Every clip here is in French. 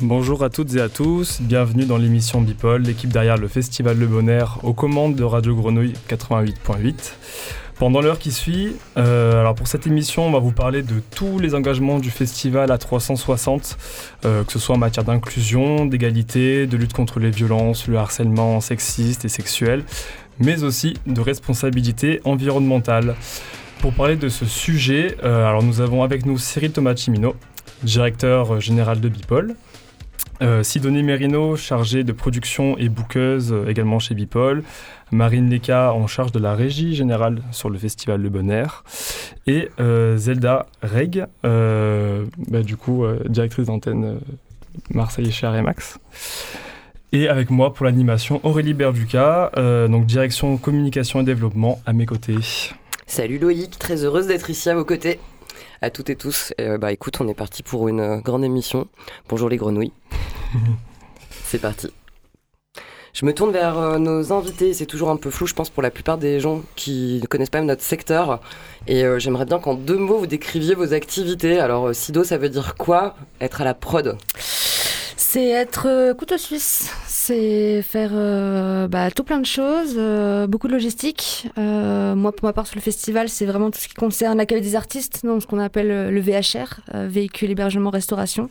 Bonjour à toutes et à tous, bienvenue dans l'émission Bipol, l'équipe derrière le Festival Le Bonheur aux commandes de Radio Grenouille 88.8. Pendant l'heure qui suit, euh, alors pour cette émission, on va vous parler de tous les engagements du festival à 360, euh, que ce soit en matière d'inclusion, d'égalité, de lutte contre les violences, le harcèlement sexiste et sexuel, mais aussi de responsabilité environnementale. Pour parler de ce sujet, euh, nous avons avec nous Cyril Tomacimino, directeur général de Bipol. Euh, Sidonie Merino, chargée de production et bouqueuse également chez Bipol. Marine Leka en charge de la régie générale sur le festival Le Bon Air. Et euh, Zelda Reg, euh, bah, du coup directrice d'antenne Marseille chez Remax. Et avec moi pour l'animation Aurélie Berduca, donc direction communication et développement à mes côtés. Salut Loïc, très heureuse d'être ici à vos côtés à toutes et tous. bah écoute, on est parti pour une grande émission. Bonjour les grenouilles. C'est parti. Je me tourne vers euh, nos invités. C'est toujours un peu flou, je pense, pour la plupart des gens qui ne connaissent pas même notre secteur. Et euh, j'aimerais bien qu'en deux mots, vous décriviez vos activités. Alors, euh, Sido, ça veut dire quoi Être à la prod? C'est être couteau suisse. C'est faire bah, tout plein de choses, beaucoup de logistique. moi, pour ma part, sur le festival, c'est vraiment tout ce qui concerne l'accueil des artistes, donc ce qu'on appelle le VHR, véhicule hébergement restauration.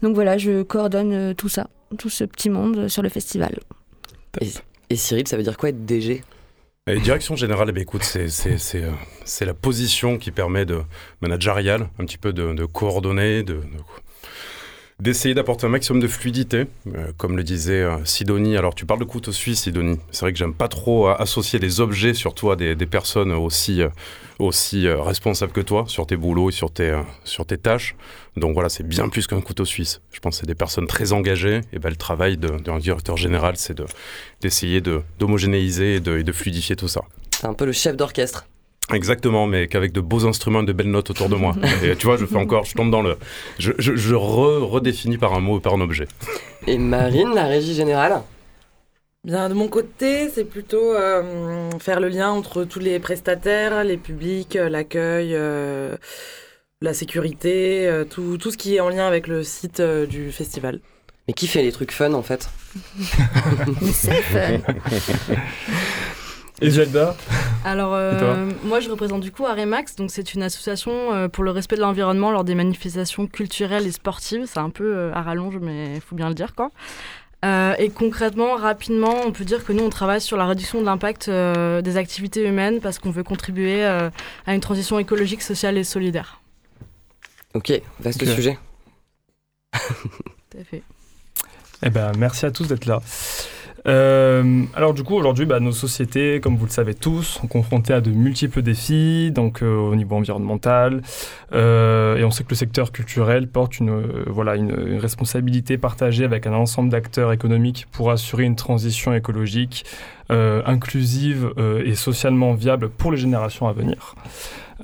Donc voilà, je coordonne tout ça, tout ce petit monde sur le festival. Et, Cyril, ça veut dire quoi être DG direction générale, eh ben, écoute, c'est, euh, c'est, la position qui permet de managérial, un petit peu de, de coordonner, de, d'essayer d'apporter un maximum de fluidité, euh, comme le disait euh, Sidonie. Alors tu parles de couteau suisse, Sidonie. C'est vrai que j'aime pas trop associer des objets, surtout à des, personnes aussi, aussi responsables que toi sur tes boulots et sur tes, sur tes tâches. Donc voilà, c'est bien plus qu'un couteau suisse. Je pense que c'est des personnes très engagées. Et ben, le travail d'un directeur général, c'est d'essayer de, d'homogénéiser et de fluidifier tout ça. C'est un peu le chef d'orchestre. Exactement, mais qu'avec de beaux instruments et de belles notes autour de moi. et tu vois, je fais encore, je tombe dans le. Je, je, redéfinis par un mot ou par un objet. Et Marine, la régie générale Bien, de mon côté, c'est plutôt euh, faire le lien entre tous les prestataires, les publics, euh, l'accueil. Euh, la sécurité, euh, tout, tout, ce qui est en lien avec le site euh, du festival. Mais qui fait les trucs fun en fait? C'est fun Et Zelda Alors, euh, moi je représente du coup Aremax, donc c'est une association pour le respect de l'environnement lors des manifestations culturelles et sportives. C'est un peu à rallonge, mais il faut bien le dire quoi. et concrètement, rapidement, on peut dire que nous, on travaille sur la réduction de l'impact des activités humaines parce qu'on veut contribuer à une transition écologique, sociale et solidaire. Ok, vaste okay. sujet. Tout à fait. Eh ben, merci à tous d'être là. Euh, alors du coup aujourd'hui bah, nos sociétés comme vous le savez tous sont confrontées à de multiples défis donc euh, au niveau environnemental euh, et on sait que le secteur culturel porte une, euh, voilà, une, une, responsabilité partagée avec un ensemble d'acteurs économiques pour assurer une transition écologique euh, inclusive et socialement viable pour les générations à venir.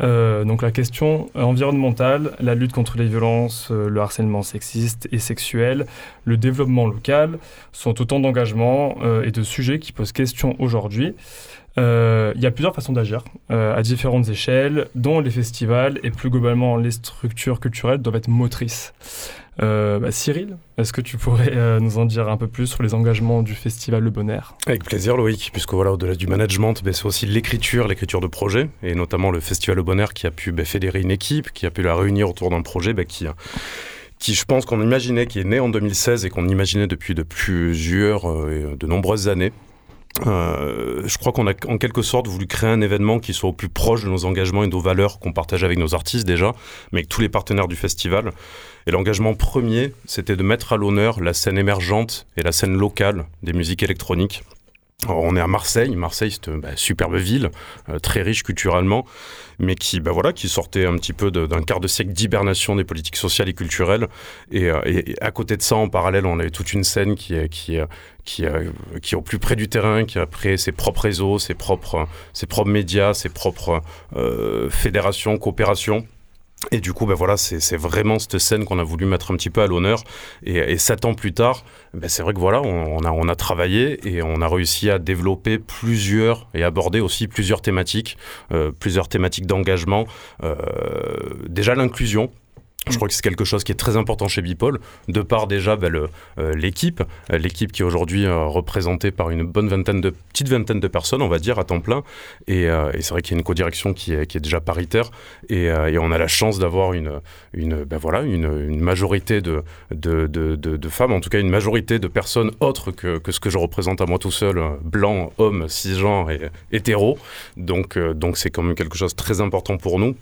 Euh, donc la question environnementale, la lutte contre les violences, euh, le harcèlement sexiste et sexuel, le développement local sont autant d'engagements euh, et de sujets qui posent question aujourd'hui. Il y a plusieurs façons d'agir à différentes échelles, dont les festivals et plus globalement les structures culturelles doivent être motrices. Euh, bah, Cyril, est-ce que tu pourrais euh, nous en dire un peu plus sur les engagements du festival Le Bonheur? Avec plaisir Loïc, puisque voilà, au-delà du management, c'est aussi l'écriture, l'écriture de projet, et notamment le festival Le Bonheur qui a pu bah, fédérer une équipe, qui a pu la réunir autour d'un projet bah, qui qui je pense qu'on imaginait, qui est né en 2016 et qu'on imaginait depuis de plusieurs, euh, de nombreuses années, euh, je crois qu'on a en quelque sorte voulu créer un événement qui soit au plus proche de nos engagements et de nos valeurs qu'on partage avec nos artistes déjà, mais avec tous les partenaires du festival. Et l'engagement premier, c'était de mettre à l'honneur la scène émergente et la scène locale des musiques électroniques. On est à Marseille. Marseille, c'est une bah, superbe ville, euh, très riche culturellement, mais qui, bah, voilà, qui sortait un petit peu d'un quart de siècle d'hibernation des politiques sociales et culturelles. Et, euh, et, à côté de ça, en parallèle, on avait toute une scène qui est, qui qui, qui est au plus près du terrain, qui a créé ses propres réseaux, ses propres, ses propres médias, ses propres euh, fédérations, coopérations. Et du coup, ben voilà, c'est vraiment cette scène qu'on a voulu mettre un petit peu à l'honneur. Et, et, sept ans plus tard, ben c'est vrai que voilà, on, on, a, on a travaillé et on a réussi à développer plusieurs et aborder aussi plusieurs thématiques, euh, plusieurs thématiques d'engagement. Euh, déjà l'inclusion, Je crois que c'est quelque chose qui est très important chez Bipol, de par déjà bah, euh, l'équipe, euh, l'équipe qui est aujourd'hui euh, représentée par une bonne vingtaine de petite vingtaine de personnes, on va dire, à temps plein. Et, c'est vrai qu'il y a une codirection qui est, qui est déjà paritaire, et, on a la chance d'avoir une, une, bah, voilà, une, majorité de de, de, femmes, en tout cas une majorité de personnes autres que, que ce que je représente à moi tout seul, blanc, homme, cisgenre et hétéro. Donc donc c'est quand même quelque chose de très important pour nous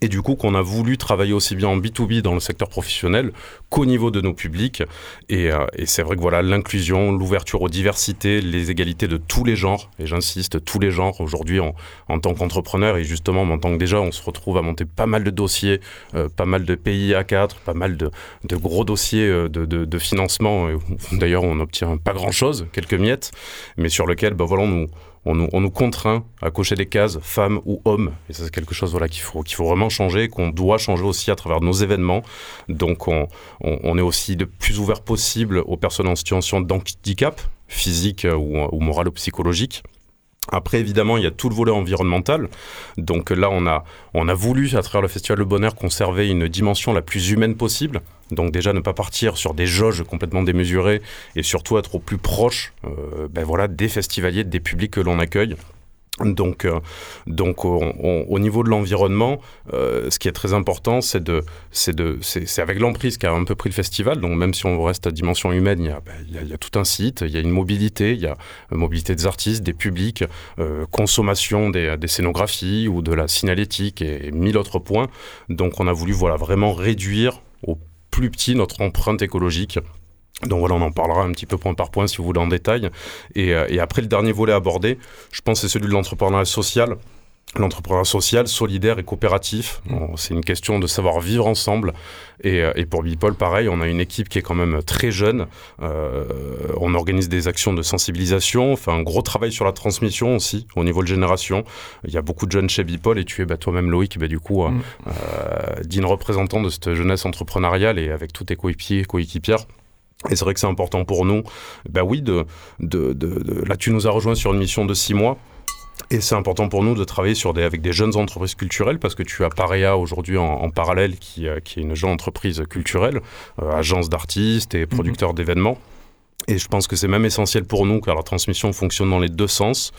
et du coup qu'on a voulu travailler aussi bien en B2B dans le secteur professionnel qu'au niveau de nos publics. Et, euh, et c'est vrai que voilà, l'inclusion, l'ouverture aux diversités, les égalités de tous les genres, et j'insiste, tous les genres aujourd'hui en, en, tant qu'entrepreneur, et justement en tant que déjà on se retrouve à monter pas mal de dossiers, euh, pas mal de pays à 4 pas mal de, de gros dossiers euh, de, de, de financement, d'ailleurs on n'obtient pas grand-chose, quelques miettes, mais sur lequel ben voilà, nous on nous, contraint à cocher des cases, femmes ou hommes. Et ça, c'est quelque chose voilà, qu'il faut, qu'il faut vraiment changer, qu'on doit changer aussi à travers nos événements. Donc, on, est aussi le plus ouvert possible aux personnes en situation d'handicap, physique ou, ou moral ou psychologique. Après, évidemment, il y a tout le volet environnemental. Donc là, on a, on a voulu, à travers le Festival Le Bonheur, conserver une dimension la plus humaine possible. Donc déjà, ne pas partir sur des jauges complètement démesurées et surtout être au plus proche euh, ben voilà, des festivaliers, des publics que l'on accueille. Donc, euh, donc au niveau de l'environnement, euh, ce qui est très important, c'est de, c'est de, c'est avec l'emprise qu'a un peu pris le festival. Donc, même si on reste à dimension humaine, il y, a, ben, il, y a, tout un site, il y a une mobilité, il y a une mobilité des artistes, des publics, euh, consommation des, des, scénographies ou de la signalétique et, et mille autres points. Donc, on a voulu voilà vraiment réduire au plus petit notre empreinte écologique donc voilà, on en parlera un petit peu point par point si vous voulez en détail. Et, euh, et après, le dernier volet abordé, je pense c'est celui de l'entrepreneuriat social. L'entrepreneuriat social, solidaire et coopératif, mmh. c'est une question de savoir vivre ensemble. Et, euh, et, pour Bipol, pareil, on a une équipe qui est quand même très jeune. Euh, on organise des actions de sensibilisation, on fait un gros travail sur la transmission aussi, au niveau de génération. Il y a beaucoup de jeunes chez Bipol et tu es bah, toi-même Loïc, bah, du coup, mmh. euh, digne représentant de cette jeunesse entrepreneuriale et avec tous tes coéquipiers, coéquipières. Et c'est vrai que c'est important pour nous, bah oui, de, de, de, là tu nous as rejoint sur une mission de six mois. Et c'est important pour nous de travailler sur des, avec des jeunes entreprises culturelles parce que tu as Paréa aujourd'hui en, parallèle qui, euh, qui, est une jeune entreprise culturelle, euh, agence d'artistes et producteur mhm. d'événements. Et je pense que c'est même essentiel pour nous car la transmission fonctionne dans les deux sens.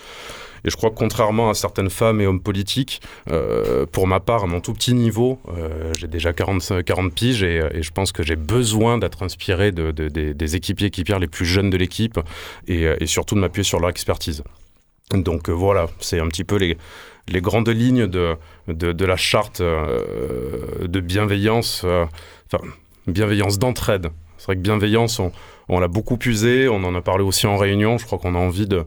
Et je crois que contrairement à certaines femmes et hommes politiques, euh, pour ma part, à mon tout petit niveau, euh, j'ai déjà 40, 40 piges et, et, je pense que j'ai besoin d'être inspiré de, de, des équipiers équipières les plus jeunes de l'équipe et, surtout de m'appuyer sur leur expertise. Donc euh, voilà, c'est un petit peu les, les grandes lignes de, de, la charte euh, de bienveillance, euh, enfin, bienveillance d'entraide. C'est vrai que bienveillance, on, on l'a beaucoup usé, on en a parlé aussi en réunion, je crois qu'on a envie de,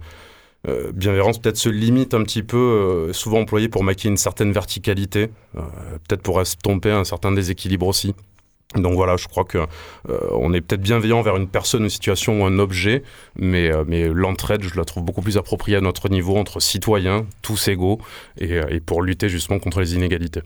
euh, bienveillance peut-être se limite un petit peu, euh, souvent employée pour maquiller une certaine verticalité, euh, peut-être pour estomper un certain déséquilibre aussi. Donc voilà, je crois que on est peut-être bienveillant vers une personne, une situation ou un objet, mais, mais l'entraide, je la trouve beaucoup plus appropriée à notre niveau entre citoyens, tous égaux, et pour lutter justement contre les inégalités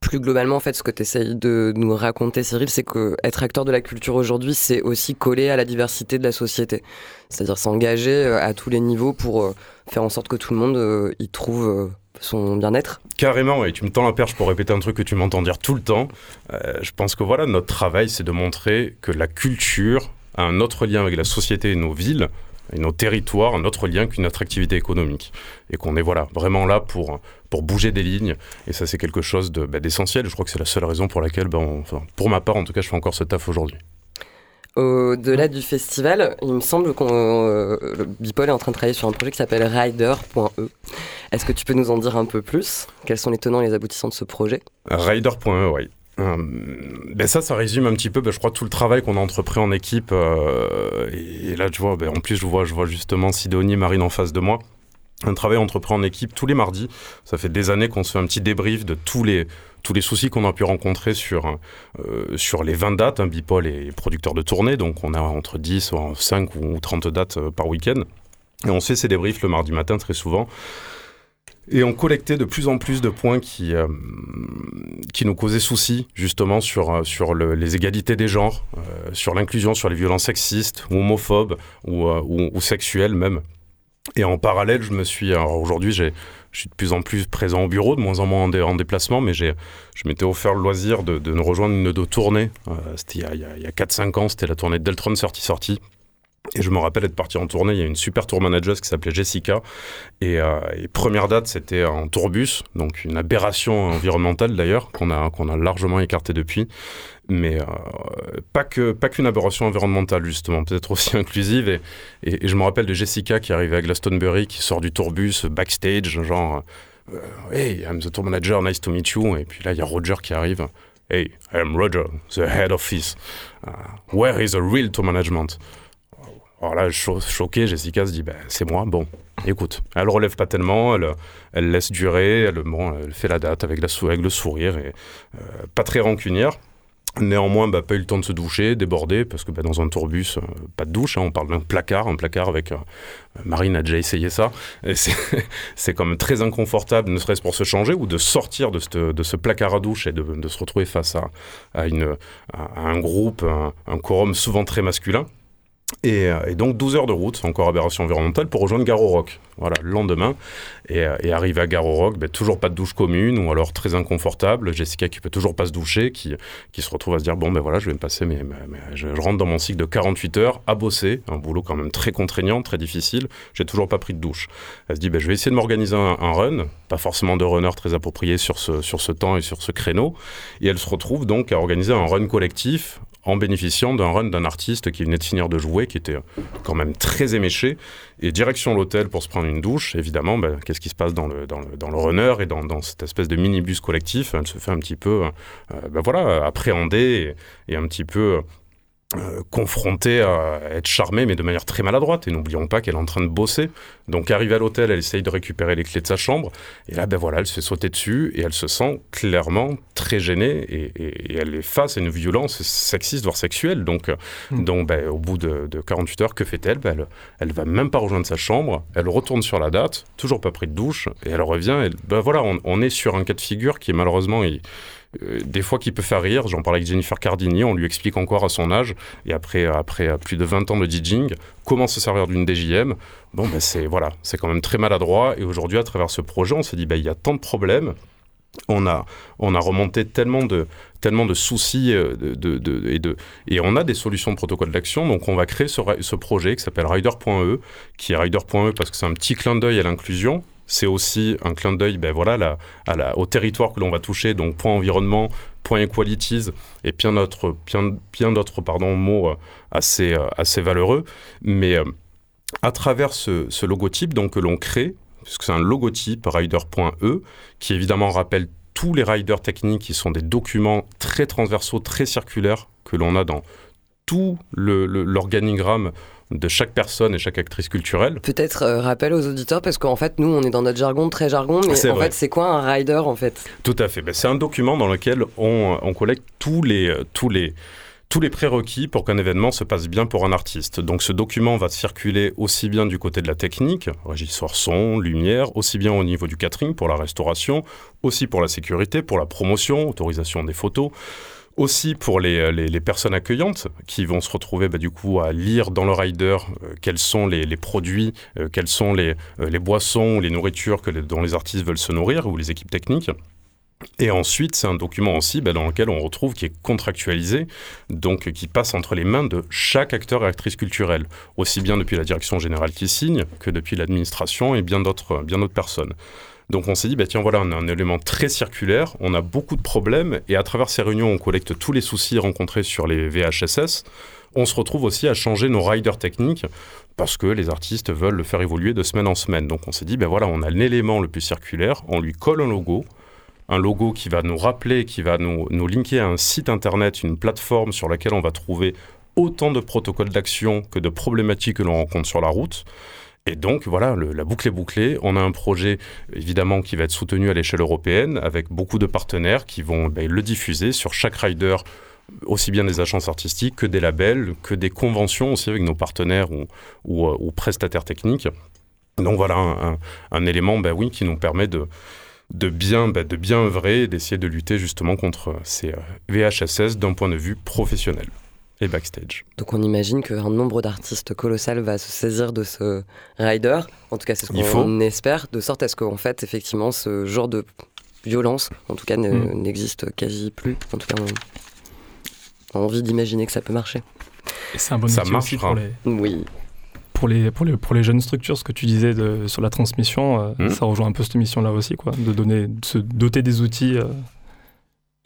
plus globalement, en fait, ce que tu essayes de nous raconter, Cyril, c'est que être acteur de la culture aujourd'hui, c'est aussi coller à la diversité de la société. C'est-à-dire s'engager euh, à tous les niveaux pour euh, faire en sorte que tout le monde euh, y trouve son bien-être. Carrément, et tu me tends la perche pour répéter un truc que tu m'entends dire tout le temps. je pense que voilà, notre travail, c'est de montrer que la culture a un autre lien avec la société et nos villes et nos territoires un autre lien qu'une autre activité économique. Et qu'on est voilà, vraiment là pour, pour bouger des lignes. Et ça, c'est quelque chose bah, d'essentiel. je crois que c'est la seule raison pour laquelle, bah, pour ma part, en tout cas, je fais encore ce taf aujourd'hui. Au-delà du festival, il me semble que euh, Bipol est en train de travailler sur un projet qui s'appelle Rider.e. Est-ce que tu peux nous en dire un peu plus? Quels sont les tenants et les aboutissants de ce projet? Rider.e, oui. Euh, ben ça, ça résume un petit peu, ben je crois, tout le travail qu'on a entrepris en équipe. Euh, et, là, tu vois, ben en plus, je vois, je vois justement Sidonie et Marine en face de moi. Un travail entrepris en équipe tous les mardis. Ça fait des années qu'on se fait un petit débrief de tous les, tous les soucis qu'on a pu rencontrer sur, euh, sur les 20 dates. Un Bipol est producteur de tournée, donc on a entre 10, 5 ou 30 dates par week-end. Et on fait ces débriefs le mardi matin très souvent. Et on collectait de plus en plus de points qui, euh, qui nous causaient souci, justement, sur, euh, sur le, les égalités des genres, euh, sur l'inclusion, sur les violences sexistes ou homophobes ou, ou, sexuelles même. Et en parallèle, je me suis. Alors aujourd'hui, je suis de plus en plus présent au bureau, de moins en moins en, déplacement, mais je m'étais offert le loisir de, nous rejoindre une de tournée. C'était il y a, a, a 4-5 ans, c'était la tournée Deltron Sortie Sortie. Et je me rappelle être parti en tournée, il y a une super tour manager qui s'appelait Jessica. Et, euh, première date, c'était en tourbus, donc une aberration environnementale d'ailleurs, qu'on a, largement écarté depuis. Mais euh, pas qu'une aberration environnementale, justement, peut-être aussi inclusive. Et, et, je me rappelle de Jessica qui arrivait à Glastonbury, qui sort du tourbus backstage, genre euh, Hey, I'm the tour manager, nice to meet you. Et puis là, il y a Roger qui arrive. Hey, I'm Roger, the head office. Uh, where is the real tour management? Alors là, choqué, Jessica se dit, ben, c'est moi. Bon, écoute, elle relève pas tellement, elle, elle laisse durer, elle, bon, elle fait la date avec, la, avec le sourire, et euh, pas très rancunière. Néanmoins, bah, pas eu le temps de se doucher, débordé, parce que bah, dans un tourbus, euh, pas de douche, hein, on parle d'un placard, un placard avec... Euh, Marine a déjà essayé ça, c'est quand même très inconfortable, ne serait-ce pour se changer, ou de sortir de, de ce placard à douche et de, de se retrouver face à, à, une, à un groupe, un, un quorum souvent très masculin. Euh, et, donc 12 heures de route, encore aberration environnementale, pour rejoindre Garo Rock. Voilà, le lendemain. Et, euh, et à Garo Rock, ben, toujours pas de douche commune, ou alors très inconfortable. Jessica qui peut toujours pas se doucher, qui, qui se retrouve à se dire bon ben voilà, je vais me passer, mais, je, rentre dans mon cycle de 48 heures à bosser, un boulot quand même très contraignant, très difficile. J'ai toujours pas pris de douche. Elle se dit ben, je vais essayer de m'organiser un, un, run, pas forcément de runner très approprié sur ce, sur ce temps et sur ce créneau. Et elle se retrouve donc à organiser un run collectif en bénéficiant d'un run d'un artiste qui venait de finir de jouer, qui était quand même très éméché. Et direction l'hôtel pour se prendre une douche, évidemment, ben, qu'est-ce qui se passe dans le, dans le, dans le runner et dans, cette espèce de minibus collectif? Elle se fait un petit peu, euh, ben voilà, appréhender et un petit peu euh, confrontée à être charmée, mais de manière très maladroite. Et n'oublions pas qu'elle est en train de bosser. Donc, arrivée à l'hôtel, elle essaye de récupérer les clés de sa chambre. Et là, ben voilà, elle se fait sauter dessus et elle se sent clairement très gênée. Et, elle est face à une violence sexiste, voire sexuelle. Donc, hmm. donc ben, au bout de, 48 heures, que fait-elle? Ben, elle, elle va même pas rejoindre sa chambre. Elle retourne sur la date, toujours pas pris de douche. Et elle revient. Et, ben voilà, on, on, est sur un cas de figure qui est malheureusement. Il, euh, des fois qui peut faire rire. J'en parlais avec Jennifer Cardini, on lui explique encore à son âge, et après, après plus de 20 ans de DJing, comment se servir d'une DJM. Bon, ben c'est voilà, c'est quand même très maladroit. Et aujourd'hui, à travers ce projet, on s'est dit, ben, il y a tant de problèmes. On a, on a remonté tellement de, tellement de soucis euh, et, de, et on a des solutions de protocole d'action. Donc, on va créer ce projet qui s'appelle Rider.e, qui est Rider.e parce que c'est un petit clin d'œil à l'inclusion c'est aussi un clin d'œil ben voilà, au territoire que l'on va toucher, donc point environnement, point equalities, et bien d'autres bien, pardon, mots euh, assez, euh, assez valeureux. Mais euh, à travers ce, logotype donc, que l'on crée, puisque c'est un logotype rider.e, qui évidemment rappelle tous les riders techniques qui sont des documents très transversaux, très circulaires que l'on a dans tout l'organigramme de chaque personne et chaque actrice culturelle. Peut-être euh, rappel aux auditeurs, parce qu'en fait, nous, on est dans notre jargon très jargon, mais en fait, c'est quoi un rider en fait? Tout à fait. Ben, c'est un document dans lequel on, on collecte tous les, euh, tous les, tous les prérequis pour qu'un événement se passe bien pour un artiste. Donc ce document va circuler aussi bien du côté de la technique, régisseur son, lumière, aussi bien au niveau du catering pour la restauration, aussi pour la sécurité, pour la promotion, autorisation des photos aussi pour les, les, personnes accueillantes qui vont se retrouver bah, du coup à lire dans le rider euh, quels sont les, produits, euh, quelles sont les, euh, boissons ou les nourritures dont les artistes veulent se nourrir ou les équipes techniques. Et ensuite, c'est un document aussi bah, dans lequel on retrouve qui est contractualisé, donc qui passe entre les mains de chaque acteur et actrice culturelle, aussi bien depuis la direction générale qui signe que depuis l'administration et bien d'autres personnes. Donc on s'est dit, bah, tiens, voilà, on a un élément très circulaire, on a beaucoup de problèmes, et à travers ces réunions, on collecte tous les soucis rencontrés sur les VHSS. On se retrouve aussi à changer nos riders techniques parce que les artistes veulent le faire évoluer de semaine en semaine. Donc on s'est dit, ben voilà, on a l'élément le plus circulaire, on lui colle un logo, un logo qui va nous rappeler, qui va nous, nous linker à un site internet, une plateforme sur laquelle on va trouver autant de protocoles d'action que de problématiques que l'on rencontre sur la route. Et donc voilà, la boucle est bouclée. On a un projet évidemment qui va être soutenu à l'échelle européenne avec beaucoup de partenaires qui vont ben, le diffuser sur chaque rider aussi bien des agences artistiques que des labels, que des conventions aussi avec nos partenaires ou, euh, prestataires techniques. Donc voilà un, élément ben oui, qui nous permet de, de, bien, ben, de bien œuvrer et d'essayer de lutter justement contre ces euh, VHSS d'un point de vue professionnel. Et backstage. Donc on imagine qu'un nombre d'artistes colossal va se saisir de ce rider, en tout cas c'est ce qu'on espère, de sorte à ce qu'en fait effectivement ce genre de violence, en tout cas, mm. n'existe quasi plus. En tout cas, on a envie d'imaginer que ça peut marcher. Et c'est un bon ça marche pour les... Oui. Pour les, pour, les, pour les jeunes structures, ce que tu disais de, sur la transmission, euh, mm. ça rejoint un peu cette mission-là aussi, quoi, de, donner, de se doter des outils euh,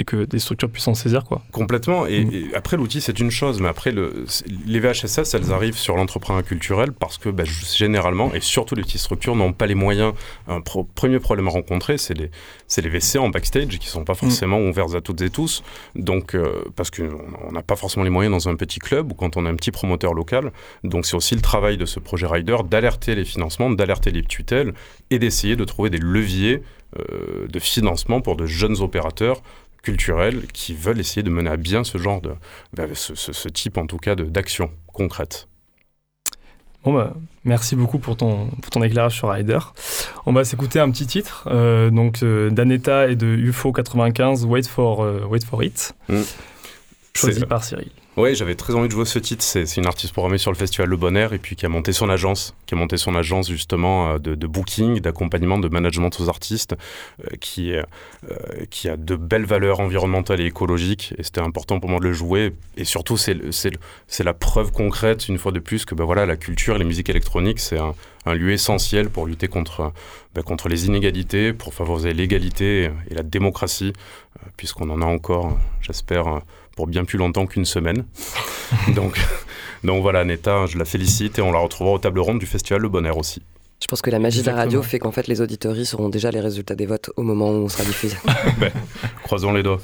et que des structures puissent en saisir. Quoi. Complètement. Et, mm. après, l'outil, c'est une chose, mais après, le, les VHSS, elles arrivent sur l'entrepreneur culturel parce que bah, généralement, et surtout les petites structures, n'ont pas les moyens. Un premier problème à rencontrer, c'est les, les WC en backstage qui ne sont pas mm. forcément ouverts à toutes et tous. Donc, euh, parce qu'on n'a pas forcément les moyens dans un petit club ou quand on a un petit promoteur local. Donc, c'est aussi le travail de ce projet Rider d'alerter les financements, d'alerter les tutelles et d'essayer de trouver des leviers euh, de financement pour de jeunes opérateurs culturels qui veulent essayer de mener à bien ce genre de, bah, ce, type en tout cas d'action concrète. Bon bah, merci beaucoup pour ton, pour ton éclairage sur Rider. On va s'écouter un petit titre, euh, donc euh, d'Aneta et de UFO 95, Wait for, euh, Wait for It, mm. choisi par Cyril. Oui, j'avais très envie de jouer ce titre. C'est une artiste programmée sur le festival Le Bon Air et puis qui a monté son agence, qui a monté son agence justement euh, de, booking, d'accompagnement, de management aux artistes, euh, qui, euh, qui a de belles valeurs environnementales et écologiques. Et c'était important pour moi de le jouer. Et surtout, c'est la preuve concrète, une fois de plus, que ben voilà, la culture et les musiques électroniques, c'est un, lieu essentiel pour lutter ben contre les inégalités, pour favoriser l'égalité et la démocratie, puisqu'on en a encore, j'espère pour bien plus longtemps qu'une semaine. donc, donc voilà, Neta, je la félicite et on la retrouvera aux tables rondes du festival Le Bonheur aussi. Je pense que la magie de la radio fait qu'en fait les auditories seront déjà les résultats des votes au moment où on sera diffusé. ben, croisons les doigts.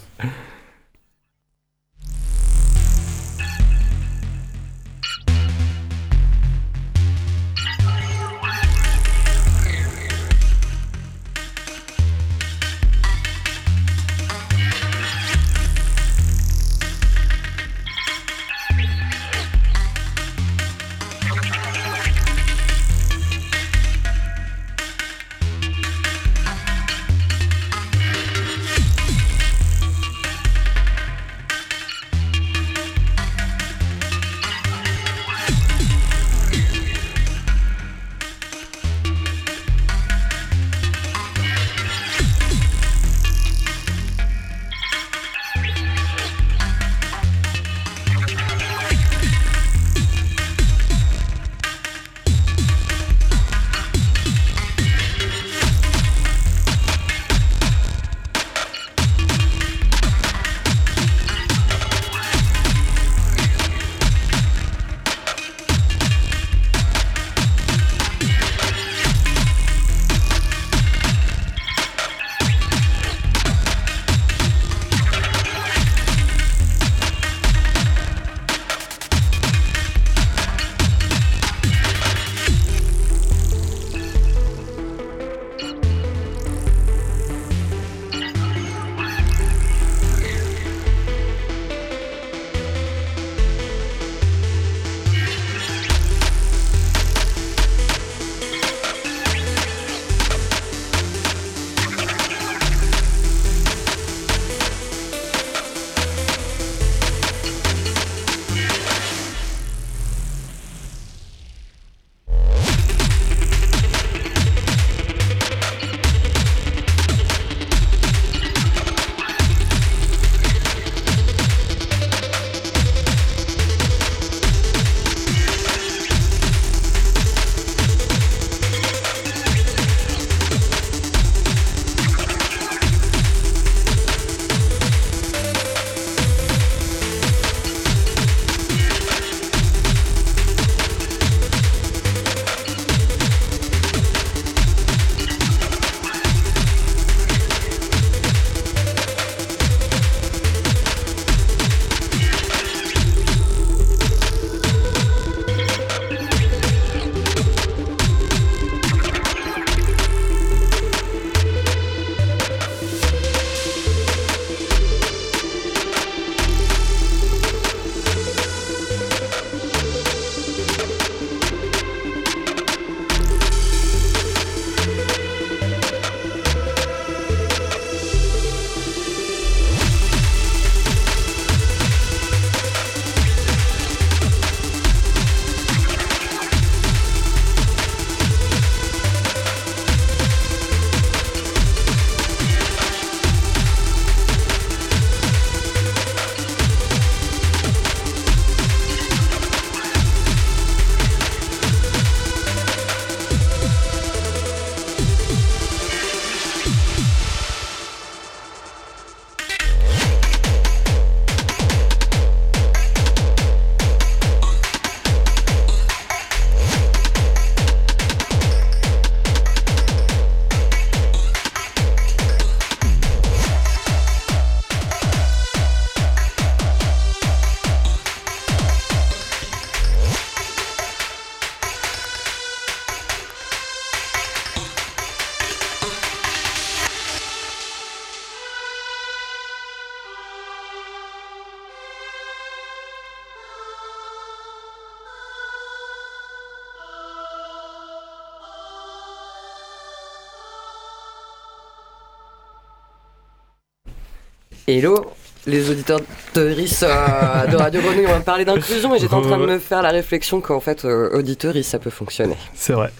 Hello les auditeurs de RIS euh, de Radio Grenouille, on va parler d'inclusion et j'étais en train de me faire la réflexion qu'en fait, euh, ça peut fonctionner. C'est vrai.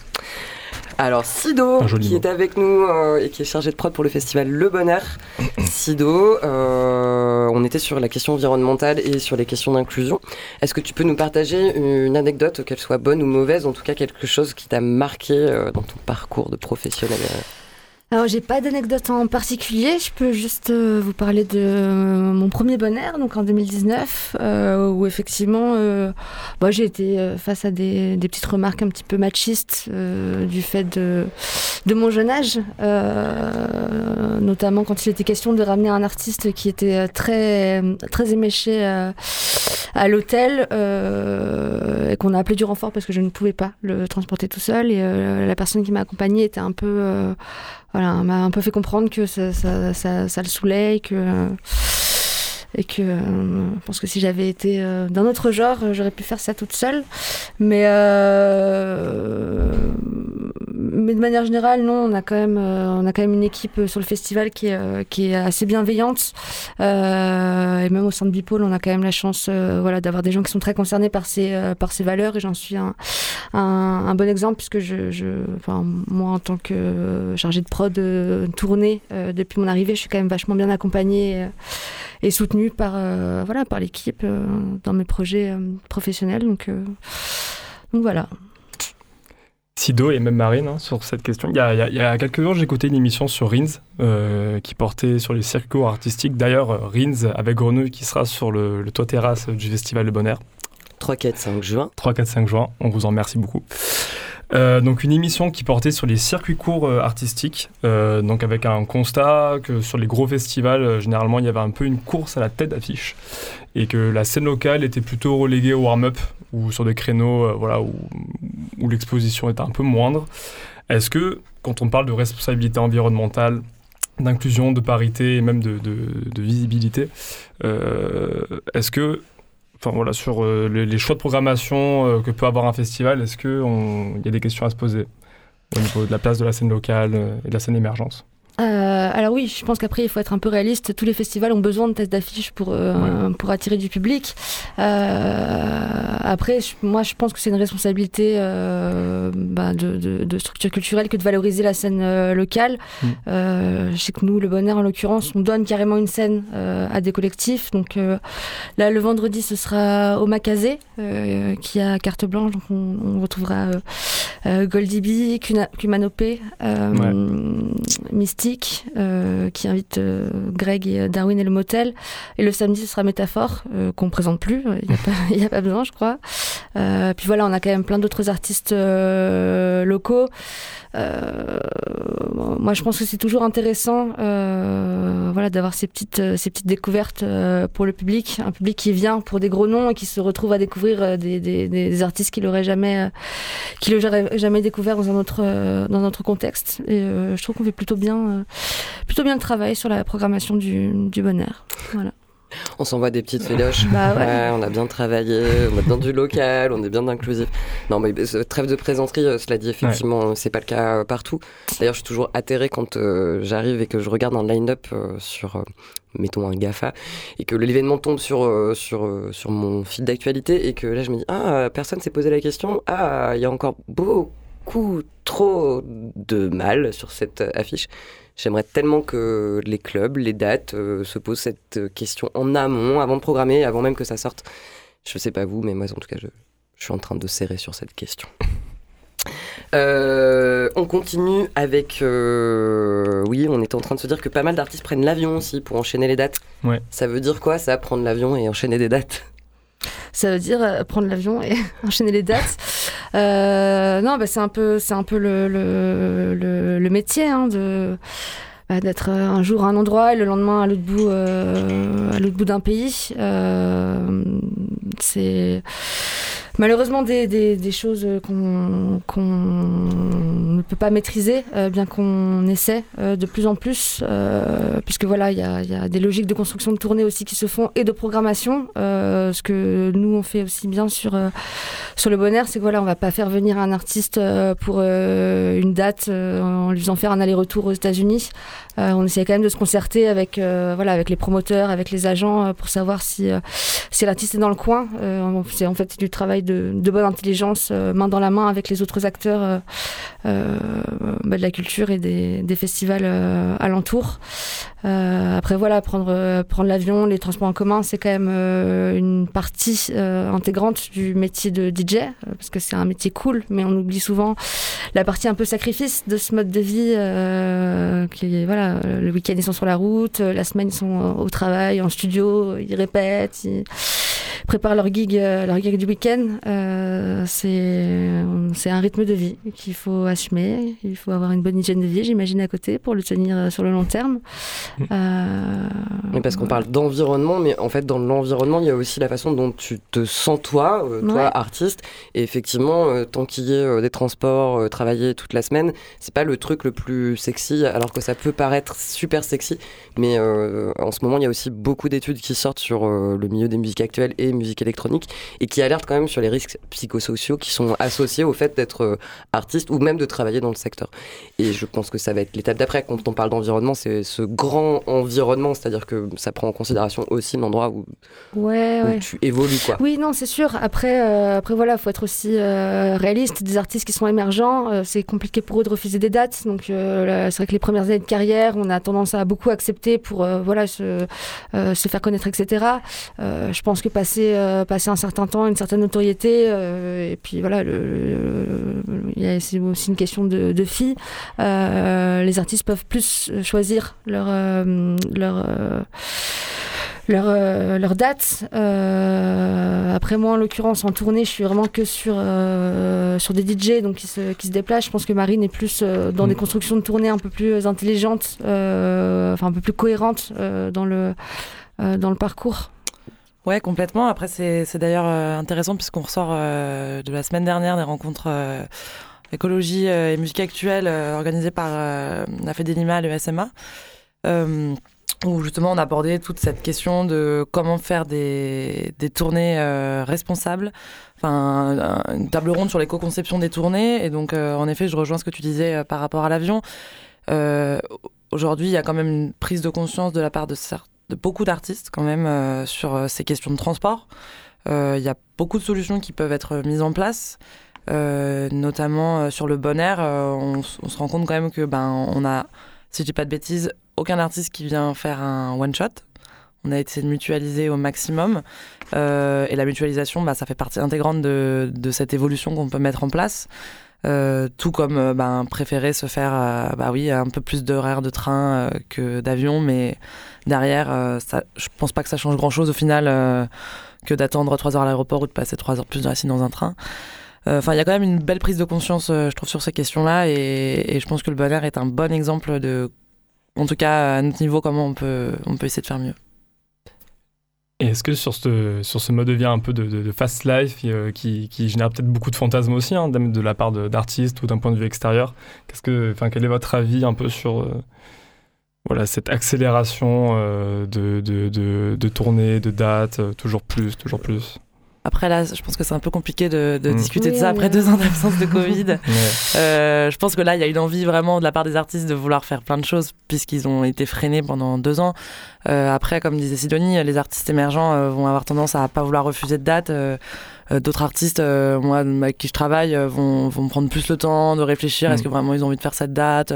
Alors Sido, qui est avec nous euh, et qui est chargé de prod pour le festival Le Bonheur. Sido, euh, on était sur la question environnementale et sur les questions d'inclusion. Est-ce que tu peux nous partager une anecdote, qu'elle soit bonne ou mauvaise, en tout cas quelque chose qui t'a marqué euh, dans ton parcours de professionnel alors, j'ai pas d'anecdote en particulier. Je peux juste euh, vous parler de euh, mon premier bonheur, donc en 2019, euh, où effectivement, moi, j'ai été face à des, petites remarques un petit peu machistes du fait de, mon jeune âge, notamment quand il était question de ramener un artiste qui était très, très éméché à l'hôtel et qu'on a appelé du renfort parce que je ne pouvais pas le transporter tout seul. Et la personne qui m'a accompagnée était un peu voilà, m'a un peu fait comprendre que ça, ça, ça, le saoulait et que, et que euh, je pense que si j'avais été euh, d'un autre genre, j'aurais pu faire ça toute seule. Mais euh, mais de manière générale, non, on a quand même, euh, on a quand même une équipe euh, sur le festival qui est, euh, qui est assez bienveillante. et même au sein de Bipole, on a quand même la chance voilà, d'avoir des gens qui sont très concernés par ces, par ces valeurs. Et j'en suis un, un, bon exemple, puisque je, je enfin, moi, en tant que chargé de prod tournée, depuis mon arrivée, je suis quand même vachement bien accompagnée et, soutenue par, voilà, par l'équipe dans mes projets professionnels. Donc, donc voilà. Sido et même Marine hein, sur cette question. Il y a, quelques jours, j'ai écouté une émission sur Rins euh, qui portait sur les circuits artistiques. D'ailleurs, euh, Rins avec Grenouille qui sera sur le, toit terrasse du Festival de Bonheur. 3, 4, 5 juin. 3, 4, 5 juin. On vous en remercie beaucoup. Euh, donc une émission qui portait sur les circuits courts artistiques, donc avec un constat que sur les gros festivals, généralement il y avait un peu une course à la tête d'affiche et que la scène locale était plutôt reléguée au warm-up ou sur des créneaux voilà, où, l'exposition est un peu moindre. Est-ce que, quand on parle de responsabilité environnementale, d'inclusion, de parité et même de, visibilité, euh, est-ce que, enfin voilà, sur euh, les, choix de programmation euh, que peut avoir un festival, est-ce qu'il y a des questions à se poser au niveau de la place de la scène locale et de la scène émergence? Euh, alors oui, je pense qu'après il faut être un peu réaliste. Tous les festivals ont besoin de tests d'affiches pour euh, pour attirer du public. Euh, après, moi je pense que c'est une responsabilité bah, de, de, de, structure culturelle que de valoriser la scène locale. Mm. je sais que nous, le Bonheur en l'occurrence, on donne carrément une scène à des collectifs. Donc là, le vendredi, ce sera au Macazé qui a carte blanche. Donc on, on retrouvera Goldie B, Kumanopé, Mystique euh, qui invite euh, Greg et Darwin et le motel. Et le samedi, ce sera Métaphore, euh, qu'on présente plus. Il n'y a, pas besoin, je crois. puis voilà, on a quand même plein d'autres artistes locaux. Euh, moi, je pense que c'est toujours intéressant euh, voilà, d'avoir ces petites, euh, ces petites découvertes pour le public, un public qui vient pour des gros noms et qui se retrouve à découvrir des, des, artistes qu'il n'aurait jamais, qu'il jamais découvert dans un autre, dans un autre contexte. Et je trouve qu'on fait plutôt bien, plutôt bien le travail sur la programmation du, du bonheur. Voilà. On s'envoie des petites féloches. Bah on a bien travaillé, on a bien du local, on est bien inclusif. Non, mais euh, trêve de plaisanterie, euh, cela dit, effectivement, c'est pas le cas euh, partout. D'ailleurs, je suis toujours atterré quand j'arrive et que je regarde un line-up sur, mettons, un GAFA, et que l'événement tombe sur, sur, sur mon fil d'actualité, et que là, je me dis, ah, personne s'est posé la question, ah, il y a encore beaucoup trop de mal sur cette affiche. J'aimerais tellement que les clubs, les dates euh, se posent cette question en amont, avant de programmer, avant même que ça sorte. Je sais pas vous, mais moi en tout cas, je, suis en train de serrer sur cette question. Euh, on continue avec. Euh, oui, on était en train de se dire que pas mal d'artistes prennent l'avion aussi pour enchaîner les dates. Ouais. Ça veut dire quoi, ça, prendre l'avion et enchaîner des dates? Ça veut dire euh, prendre l'avion et enchaîner les dates. Euh, non, bah, c'est un peu, c'est un peu le, le, métier hein, de bah, d'être un jour à un endroit et le lendemain à l'autre bout, euh, à l'autre bout d'un pays. c'est malheureusement des, des, choses qu'on ne peut pas maîtriser, euh, bien qu'on essaie euh, de plus en plus, euh, puisque voilà, il y a, y a, des logiques de construction de tournée aussi qui se font et de programmation. ce que nous on fait aussi bien sur sur le Bonheur, c'est que voilà, on va pas faire venir un artiste pour une date en lui faisant faire un aller-retour aux États-Unis. on essaie quand même de se concerter avec voilà avec les promoteurs, avec les agents pour savoir si si l'artiste est dans le coin. c'est en fait du travail de, bonne intelligence, main dans la main avec les autres acteurs euh, bah, de la culture et des, festivals euh, alentours. Euh, après voilà, prendre prendre l'avion, les transports en commun, c'est quand même une partie intégrante du métier de DJ parce que c'est un métier cool, mais on oublie souvent la partie un peu sacrifice de ce mode de vie qui voilà, le week-end ils sont sur la route, la semaine ils sont au travail, en studio, ils répètent, ils préparent leur gig, leur gig du week-end. c'est c'est un rythme de vie qu'il faut assumer. Il faut avoir une bonne hygiène de vie, j'imagine, à côté pour le tenir euh, sur le long terme. Mm. Euh, mais parce qu'on parle d'environnement, mais en fait, dans l'environnement, il y a aussi la façon dont tu te sens toi, euh, toi, artiste. Et effectivement, tant qu'il y ait des transports, travailler toute la semaine, c'est pas le truc le plus sexy, alors que ça peut paraître super sexy. Mais en ce moment, il y a aussi beaucoup d'études qui sortent sur le milieu des musiques actuelles et musique électronique et qui alertent quand même sur les risques psychosociaux qui sont associés au fait d'être artiste ou même de travailler dans le secteur. Et je pense que ça va être l'étape d'après. Quand on parle d'environnement, c'est ce grand environnement, c'est-à-dire que ça prend en considération aussi l'endroit où, ouais, tu évolues. Quoi. Oui, non, c'est sûr. Après, euh, après voilà, faut être aussi euh, réaliste. Des artistes qui sont émergents, euh, c'est compliqué pour eux de refuser des dates. Donc, c'est vrai que les premières années de carrière, on a tendance à beaucoup accepter pour voilà se, se faire connaître, etc. je pense que passer, passer un certain temps, une certaine notoriété, et puis voilà, c'est aussi une question de, de filles. Euh, les artistes peuvent plus choisir leur euh, leur euh, leur, leur date. après moi, en l'occurrence, en tournée, je suis vraiment que sur, sur des DJ donc qui, se, qui se déplacent. Je pense que Marine est plus dans des mm. constructions de tournée un peu plus intelligentes, enfin un peu plus cohérentes dans, le, dans le parcours. Ouais, complètement. Après, c'est d'ailleurs intéressant puisqu'on ressort de la semaine dernière des rencontres écologie euh, et musique actuelle euh, organisée par euh, la Fédélima et le SMA où justement on abordait toute cette question de comment faire des, des tournées responsables, enfin une table ronde sur l'éco-conception des tournées. Et donc en effet, je rejoins ce que tu disais par rapport à l'avion. Aujourd'hui, il y a quand même une prise de conscience de la part de, de beaucoup d'artistes quand même sur ces questions de transport. Il y a beaucoup de solutions qui peuvent être mises en place. Euh, notamment euh, sur le bon air, euh, on, se rend compte quand même que ben on a, si je dis pas de bêtises, aucun artiste qui vient faire un one shot. On a essayé de mutualiser au maximum et la mutualisation, bah, ça fait partie intégrante de, de cette évolution qu'on peut mettre en place. Tout comme ben, préférer se faire bah oui, un peu plus d'horaires de train que d'avion, mais derrière, ça, je pense pas que ça change grand chose au final que d'attendre 3 heures à l'aéroport ou de passer 3 heures plus assis dans un train. Euh, enfin, il y a quand même une belle prise de conscience, euh, je trouve, sur ces questions-là, et, je pense que le bonheur est un bon exemple de, en tout cas à notre niveau, comment on peut, on peut essayer de faire mieux. Et est-ce que sur ce, sur ce mode de vie un peu de, fast life euh, qui, génère peut-être beaucoup de fantasmes aussi, hein, de la part d'artistes ou d'un point de vue extérieur, qu'est-ce que, quel est votre avis un peu sur voilà, cette accélération de, de, de, tournées, de dates, toujours plus, toujours plus? Après là, je pense que c'est un peu compliqué de, mm. discuter de ça après deux ans d'absence de Covid. euh, je pense que là, il y a une envie vraiment de la part des artistes de vouloir faire plein de choses puisqu'ils ont été freinés pendant deux ans. Euh, après, comme disait Sidonie, les artistes émergents euh, vont avoir tendance à pas vouloir refuser de date. Euh, d'autres artistes, moi, avec qui je travaille, vont, vont prendre plus le temps de réfléchir. Est-ce mm. que vraiment ils ont envie de faire cette date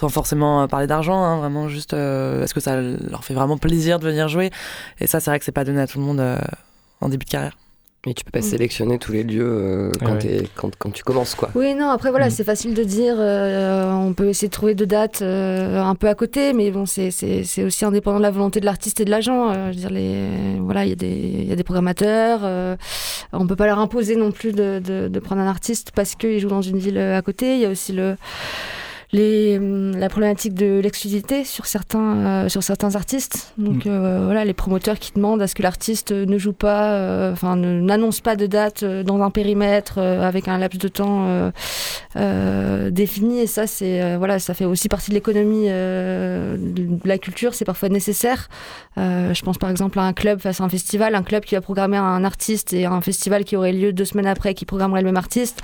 Sans forcément parler d'argent, hein, vraiment juste est-ce que ça leur fait vraiment plaisir de venir jouer? Et ça, c'est vrai que c'est pas donné à tout le monde en début de carrière. Mais tu peux pas mm. sélectionner tous les lieux euh, quand, quand, tu commences, quoi. Oui, non, après, voilà, mm. c'est facile de dire, euh, on peut essayer de trouver deux dates euh, un peu à côté, mais bon, c'est aussi indépendant de la volonté de l'artiste et de l'agent. je veux dire, les, voilà, il y, y, a des programmateurs, on peut pas leur imposer non plus de, de, de prendre un artiste parce qu'il joue dans une ville à côté. Il y a aussi le les, hum, la problématique de l'exclusivité sur certains, euh, sur certains artistes. Donc mm. euh, voilà, les promoteurs qui demandent à ce que l'artiste ne joue pas, euh, enfin n'annonce pas de date dans un périmètre avec un laps de temps défini. Et ça, c'est voilà, ça fait aussi partie de l'économie de la culture. C'est parfois nécessaire. je pense par exemple à un club face à un festival, un club qui va programmer un artiste et un festival qui aurait lieu deux semaines après qui programmerait le même artiste.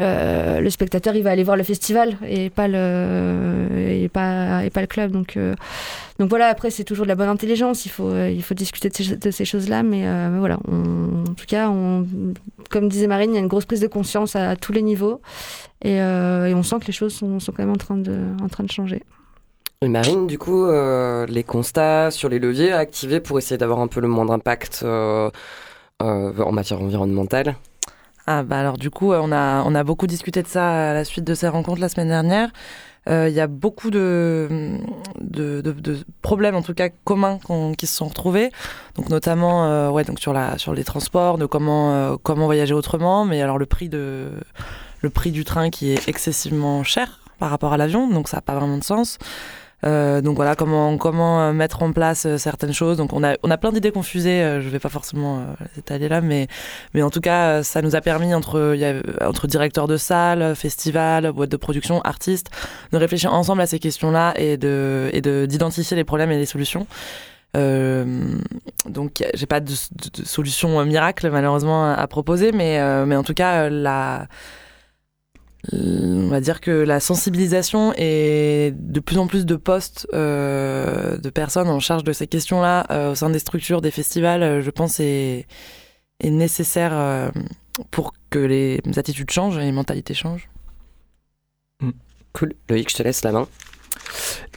Euh, le spectateur il va aller voir le festival et pas le et pas et pas le club. Donc euh, donc voilà après c'est toujours de la bonne intelligence. Il faut il faut discuter de ces, choses là mais, euh, voilà en tout cas on, comme disait Marine il y a une grosse prise de conscience à, tous les niveaux. Et, on sent que les choses sont, sont quand même en train de en train de changer. Et Marine, du coup, les constats sur les leviers à activer pour essayer d'avoir un peu le moindre impact en matière environnementale? Ah bah alors du coup, on a, on a beaucoup discuté de ça à la suite de ces rencontres la semaine dernière. Euh, il y a beaucoup de, de, problèmes, en tout cas communs, qui se sont retrouvés. Donc notamment, euh, ouais, donc sur la sur les transports, de comment euh, comment voyager autrement. Mais alors le prix de le prix du train qui est excessivement cher par rapport à l'avion, donc ça n'a pas vraiment de sens. Euh, donc voilà, comment, comment euh, mettre en place euh, certaines choses. Donc on a, on a plein d'idées confusées, je ne vais pas forcément les étaler là, mais, mais en tout cas, ça nous a permis, entre, y a, entre directeurs de salles, festivals, boîtes de production, artistes, de réfléchir ensemble à ces questions-là et de, et d'identifier les problèmes et les solutions. Euh, donc j'ai pas de, de, solution miracle malheureusement à, proposer, mais, mais en tout cas la on va dire que la sensibilisation et de plus en plus de postes euh, de personnes en charge de ces questions-là euh, au sein des structures, des festivals, euh, je pense est, est nécessaire pour que les attitudes changent et les mentalités changent. Mm. Cool. Loïc, je te laisse la main.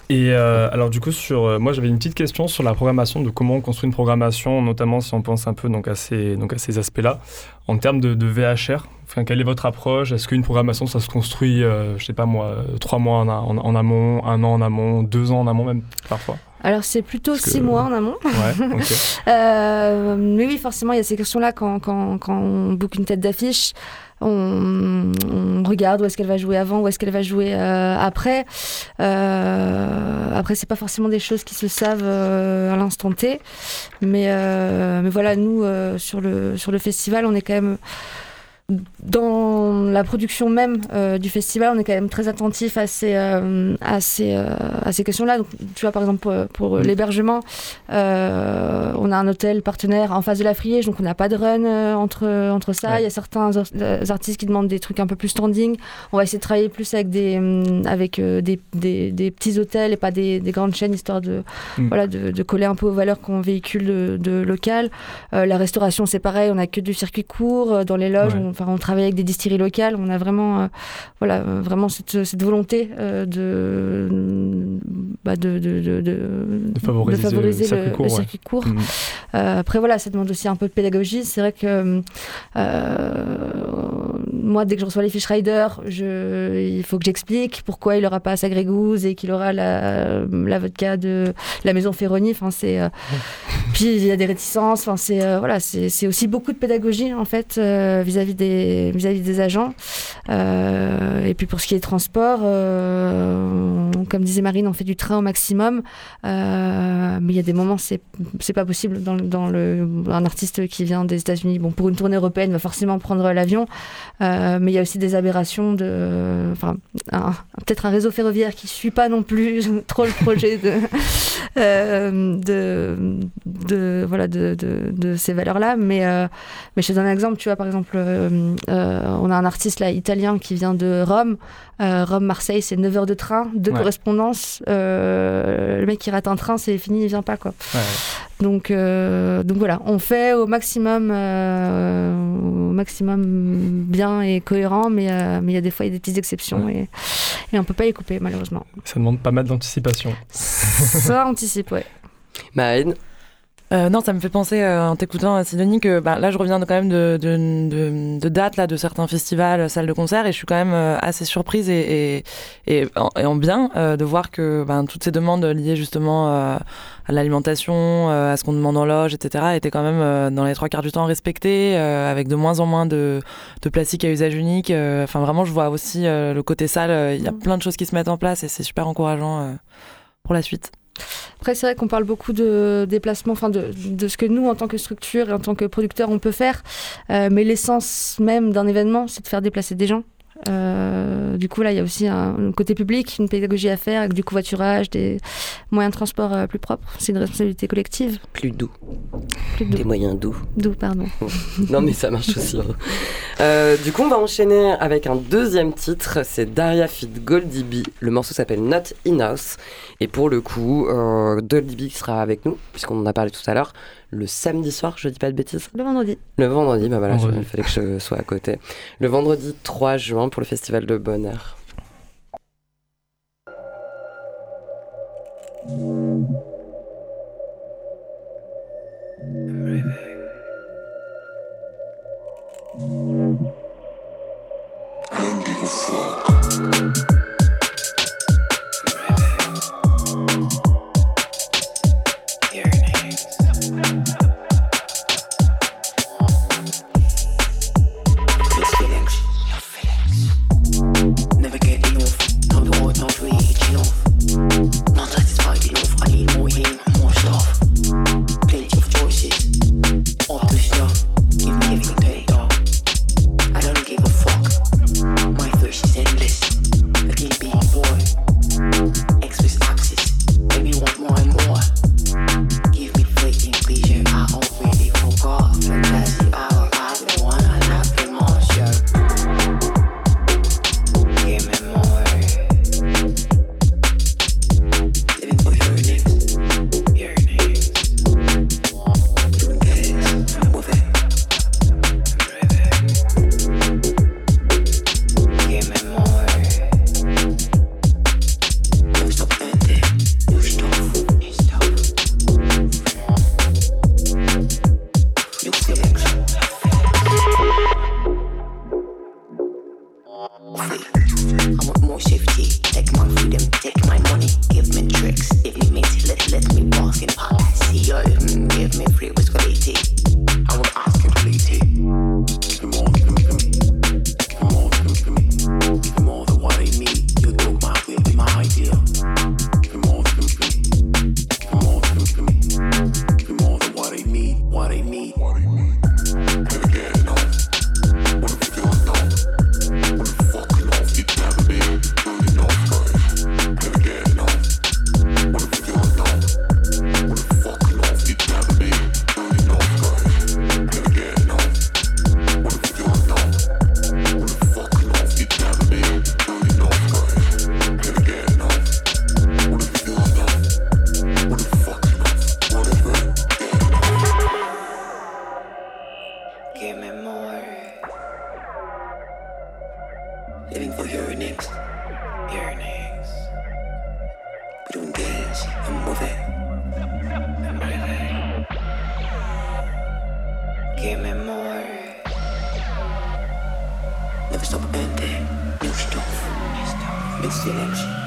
Et alors du coup, sur, moi j'avais une petite question sur la programmation, de comment on construit une programmation, notamment si on pense un peu donc, à ces, donc, à ces aspects-là. En termes de, de VHR, Enfin, quelle est votre approche? Est-ce qu'une programmation, ça se construit, euh, je sais pas moi, trois mois en, en, amont, un an en amont, deux ans en amont même parfois? Alors c'est plutôt six mois en amont. Ouais, euh, mais oui, forcément, il y a ces questions-là quand, quand, quand on book une tête d'affiche. On, regarde où est-ce qu'elle va jouer avant, où est-ce qu'elle va jouer euh, après. Euh, après, c'est pas forcément des choses qui se savent à l'instant T, mais mais voilà, nous sur le sur le festival, on est quand même dans la production même euh, du festival, on est quand même très attentif à ces, euh, à ces, euh, à ces questions-là. Donc, tu vois, par exemple, pour, pour l'hébergement, on a un hôtel partenaire en face de la Friège, donc on n'a pas de run entre, entre ça. Il y a certains artistes qui demandent des trucs un peu plus standing. On va essayer de travailler plus avec des, avec des, des, des petits hôtels et pas des, des grandes chaînes, histoire de, mm. voilà, de, de, coller un peu aux valeurs qu'on véhicule de, de local. la restauration, c'est pareil, on a que du circuit court. Dans les loges, on on travaille avec des distilleries locales. On a vraiment, euh, voilà, euh, vraiment cette, cette volonté euh, de, bah de, de, de, favoriser, le, circuit court. Mm. après, voilà, ça demande aussi un peu de pédagogie. C'est vrai que moi, dès que je reçois les fiches rider, je, il faut que j'explique pourquoi il n'aura pas sa grégouze et qu'il aura la, la vodka de la maison Ferroni. Enfin, c'est, puis il y a des réticences. Enfin, c'est, voilà, c'est aussi beaucoup de pédagogie en fait vis-à-vis des vis-à-vis des agents. Euh, et puis pour ce qui est transport, euh, comme disait Marine, on fait du train au maximum. Euh, mais il y a des moments, c'est pas possible. Dans, dans, le, un artiste qui vient des États-Unis, bon, pour une tournée européenne, va forcément prendre l'avion. mais il y a aussi des aberrations de, enfin, peut-être un réseau ferroviaire qui suit pas non plus trop le projet de, de, voilà, de, de, ces valeurs-là. Mais, mais je te donne un exemple. Tu vois, par exemple, euh, on a un artiste là italien qui vient de Rome. Euh, Rome-Marseille, c'est 9 heures de train, de correspondance. Euh, le mec qui rate un train, c'est fini, il vient pas quoi. Donc, donc voilà, on fait au maximum, au maximum bien et cohérent, mais mais il y a des fois il y a des petites exceptions et, et on peut pas les couper malheureusement. Ça demande pas mal d'anticipation. Ça anticipe, ouais. Euh, non, ça me fait penser euh, en t'écoutant, Sidonie, que bah, là, je reviens quand même de, de, de, dates là, de certains festivals, salles de concert, et je suis quand même euh, assez surprise et, et, en, bien de voir que ben, toutes ces demandes liées justement à l'alimentation, à ce qu'on demande en loge, etc., étaient quand même dans les trois quarts du temps respectées, avec de moins en moins de, de plastique à usage unique. Enfin, vraiment, je vois aussi le côté salle. Il y a plein de choses qui se mettent en place et c'est super encourageant pour la suite. Après, c'est vrai qu'on parle beaucoup de déplacement, enfin de, de, ce que nous, en tant que structure et en tant que producteur, on peut faire. Euh, mais l'essence même d'un événement, c'est de faire déplacer des gens. Euh, du coup, là, il y a aussi un, côté public, une pédagogie à faire avec du covoiturage, des moyens de transport euh, plus propres. C'est une responsabilité collective. Plus doux. Des moyens doux. Doux, pardon. non, mais ça marche aussi. Hein. Euh, du coup, on va enchaîner avec un deuxième titre. C'est Daria Fit Goldie B. Le morceau s'appelle Not In House. Et pour le coup, Goldie B sera avec nous, puisqu'on en a parlé tout à l'heure le samedi soir, je dis pas de bêtises. Le vendredi. Le vendredi, bah voilà, il fallait que je sois à côté. Le vendredi 3 juin pour le festival de Bonheur. stop ende, du Stoff, mit Selection.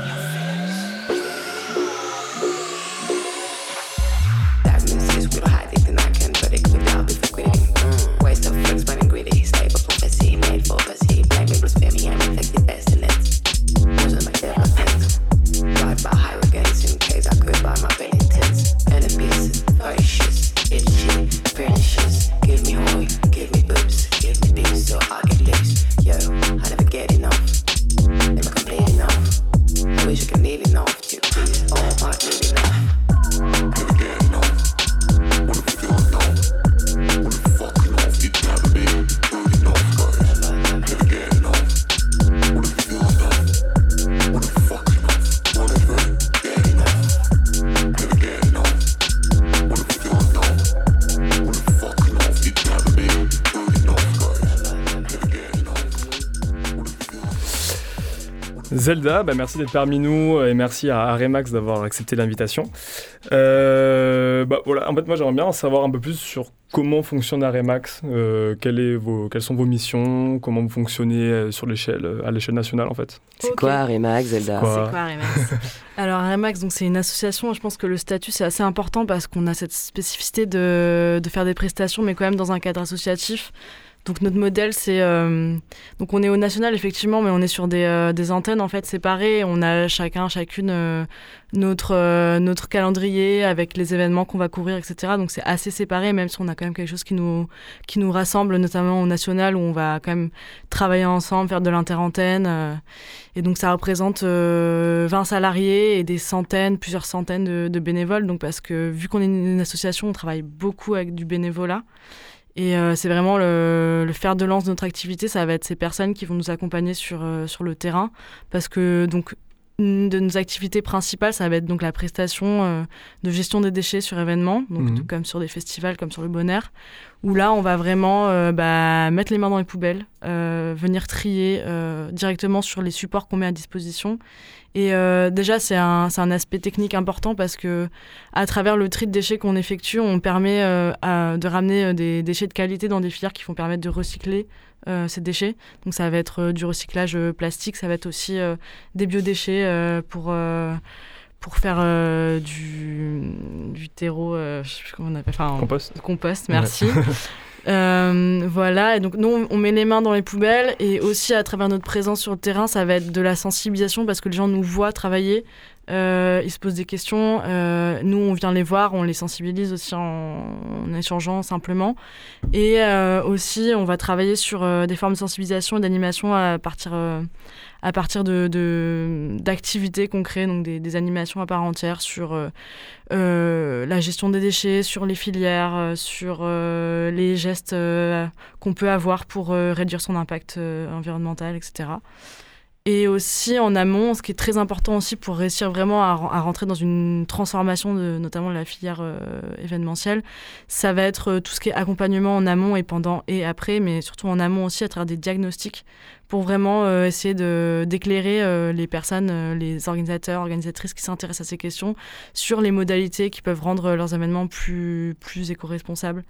Zelda, bah, merci d'être parmi nous et merci à Remax d'avoir accepté l'invitation. Euh, bah, voilà, en fait, moi j'aimerais bien en savoir un peu plus sur comment fonctionne Remax, euh, quelles sont vos missions, comment vous fonctionnez euh, sur l'échelle, à l'échelle nationale en fait. C'est quoi Remax, Zelda C'est quoi Remax Alors Remax, donc c'est une association. Je pense que le statut c'est assez important parce qu'on a cette spécificité de, de faire des prestations, mais quand même dans un cadre associatif. Donc notre modèle, c'est euh, donc on est au national effectivement, mais on est sur des, euh, antennes en fait séparées. On a chacun, chacune euh, notre notre calendrier avec les événements qu'on va couvrir, etc. Donc c'est assez séparé, même si on a quand même quelque chose qui nous qui nous rassemble, notamment au national où on va quand même travailler ensemble, faire de l'interantenne. et donc ça représente 20 salariés et des centaines, plusieurs centaines de, de bénévoles. Donc parce que vu qu'on est une association, on travaille beaucoup avec du bénévolat. Et euh, c'est vraiment le, le, fer de lance de notre activité, ça va être ces personnes qui vont nous accompagner sur, euh, sur le terrain. Parce que donc, une de nos activités principales, ça va être donc la prestation euh, de gestion des déchets sur événements, donc mhm. tout comme sur des festivals, comme sur le Bon Air, où là, on va vraiment bah, mettre les mains dans les poubelles, venir trier directement sur les supports qu'on met à disposition et euh, déjà, c'est un, un, aspect technique important parce que à travers le tri de déchets qu'on effectue, on permet euh, de ramener euh, des déchets de qualité dans des filières qui vont permettre de recycler ces déchets. Donc ça va être du recyclage plastique, ça va être aussi des biodéchets pour pour faire du, du terreau, je sais plus comment on appelle, enfin, compost. Compost, merci. Euh, voilà, et donc nous, on met les mains dans les poubelles et aussi à travers notre présence sur le terrain, ça va être de la sensibilisation parce que les gens nous voient travailler, euh, ils se posent des questions, euh, nous on vient les voir, on les sensibilise aussi en, échangeant simplement. Et aussi, on va travailler sur des formes de sensibilisation et d'animation à partir à partir d'activités qu'on crée, donc des, animations à part entière sur euh, euh, la gestion des déchets, sur les filières, euh, sur les gestes qu'on peut avoir pour réduire son impact environnemental, etc. Et aussi en amont, ce qui est très important aussi pour réussir vraiment à, rentrer dans une transformation de notamment de la filière événementielle, ça va être tout ce qui est accompagnement en amont et pendant et après, mais surtout en amont aussi à travers des diagnostics pour vraiment euh, essayer d'éclairer euh, les personnes, euh, les organisateurs, organisatrices qui s'intéressent à ces questions sur les modalités qui peuvent rendre leurs événements plus, plus éco-responsables.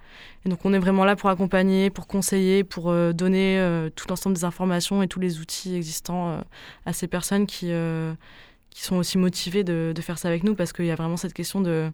Et donc on est vraiment là pour accompagner, pour conseiller, pour donner tout l'ensemble des informations et tous les outils existants à ces personnes qui qui sont aussi motivés de, de faire ça avec nous parce qu'il y a vraiment cette question de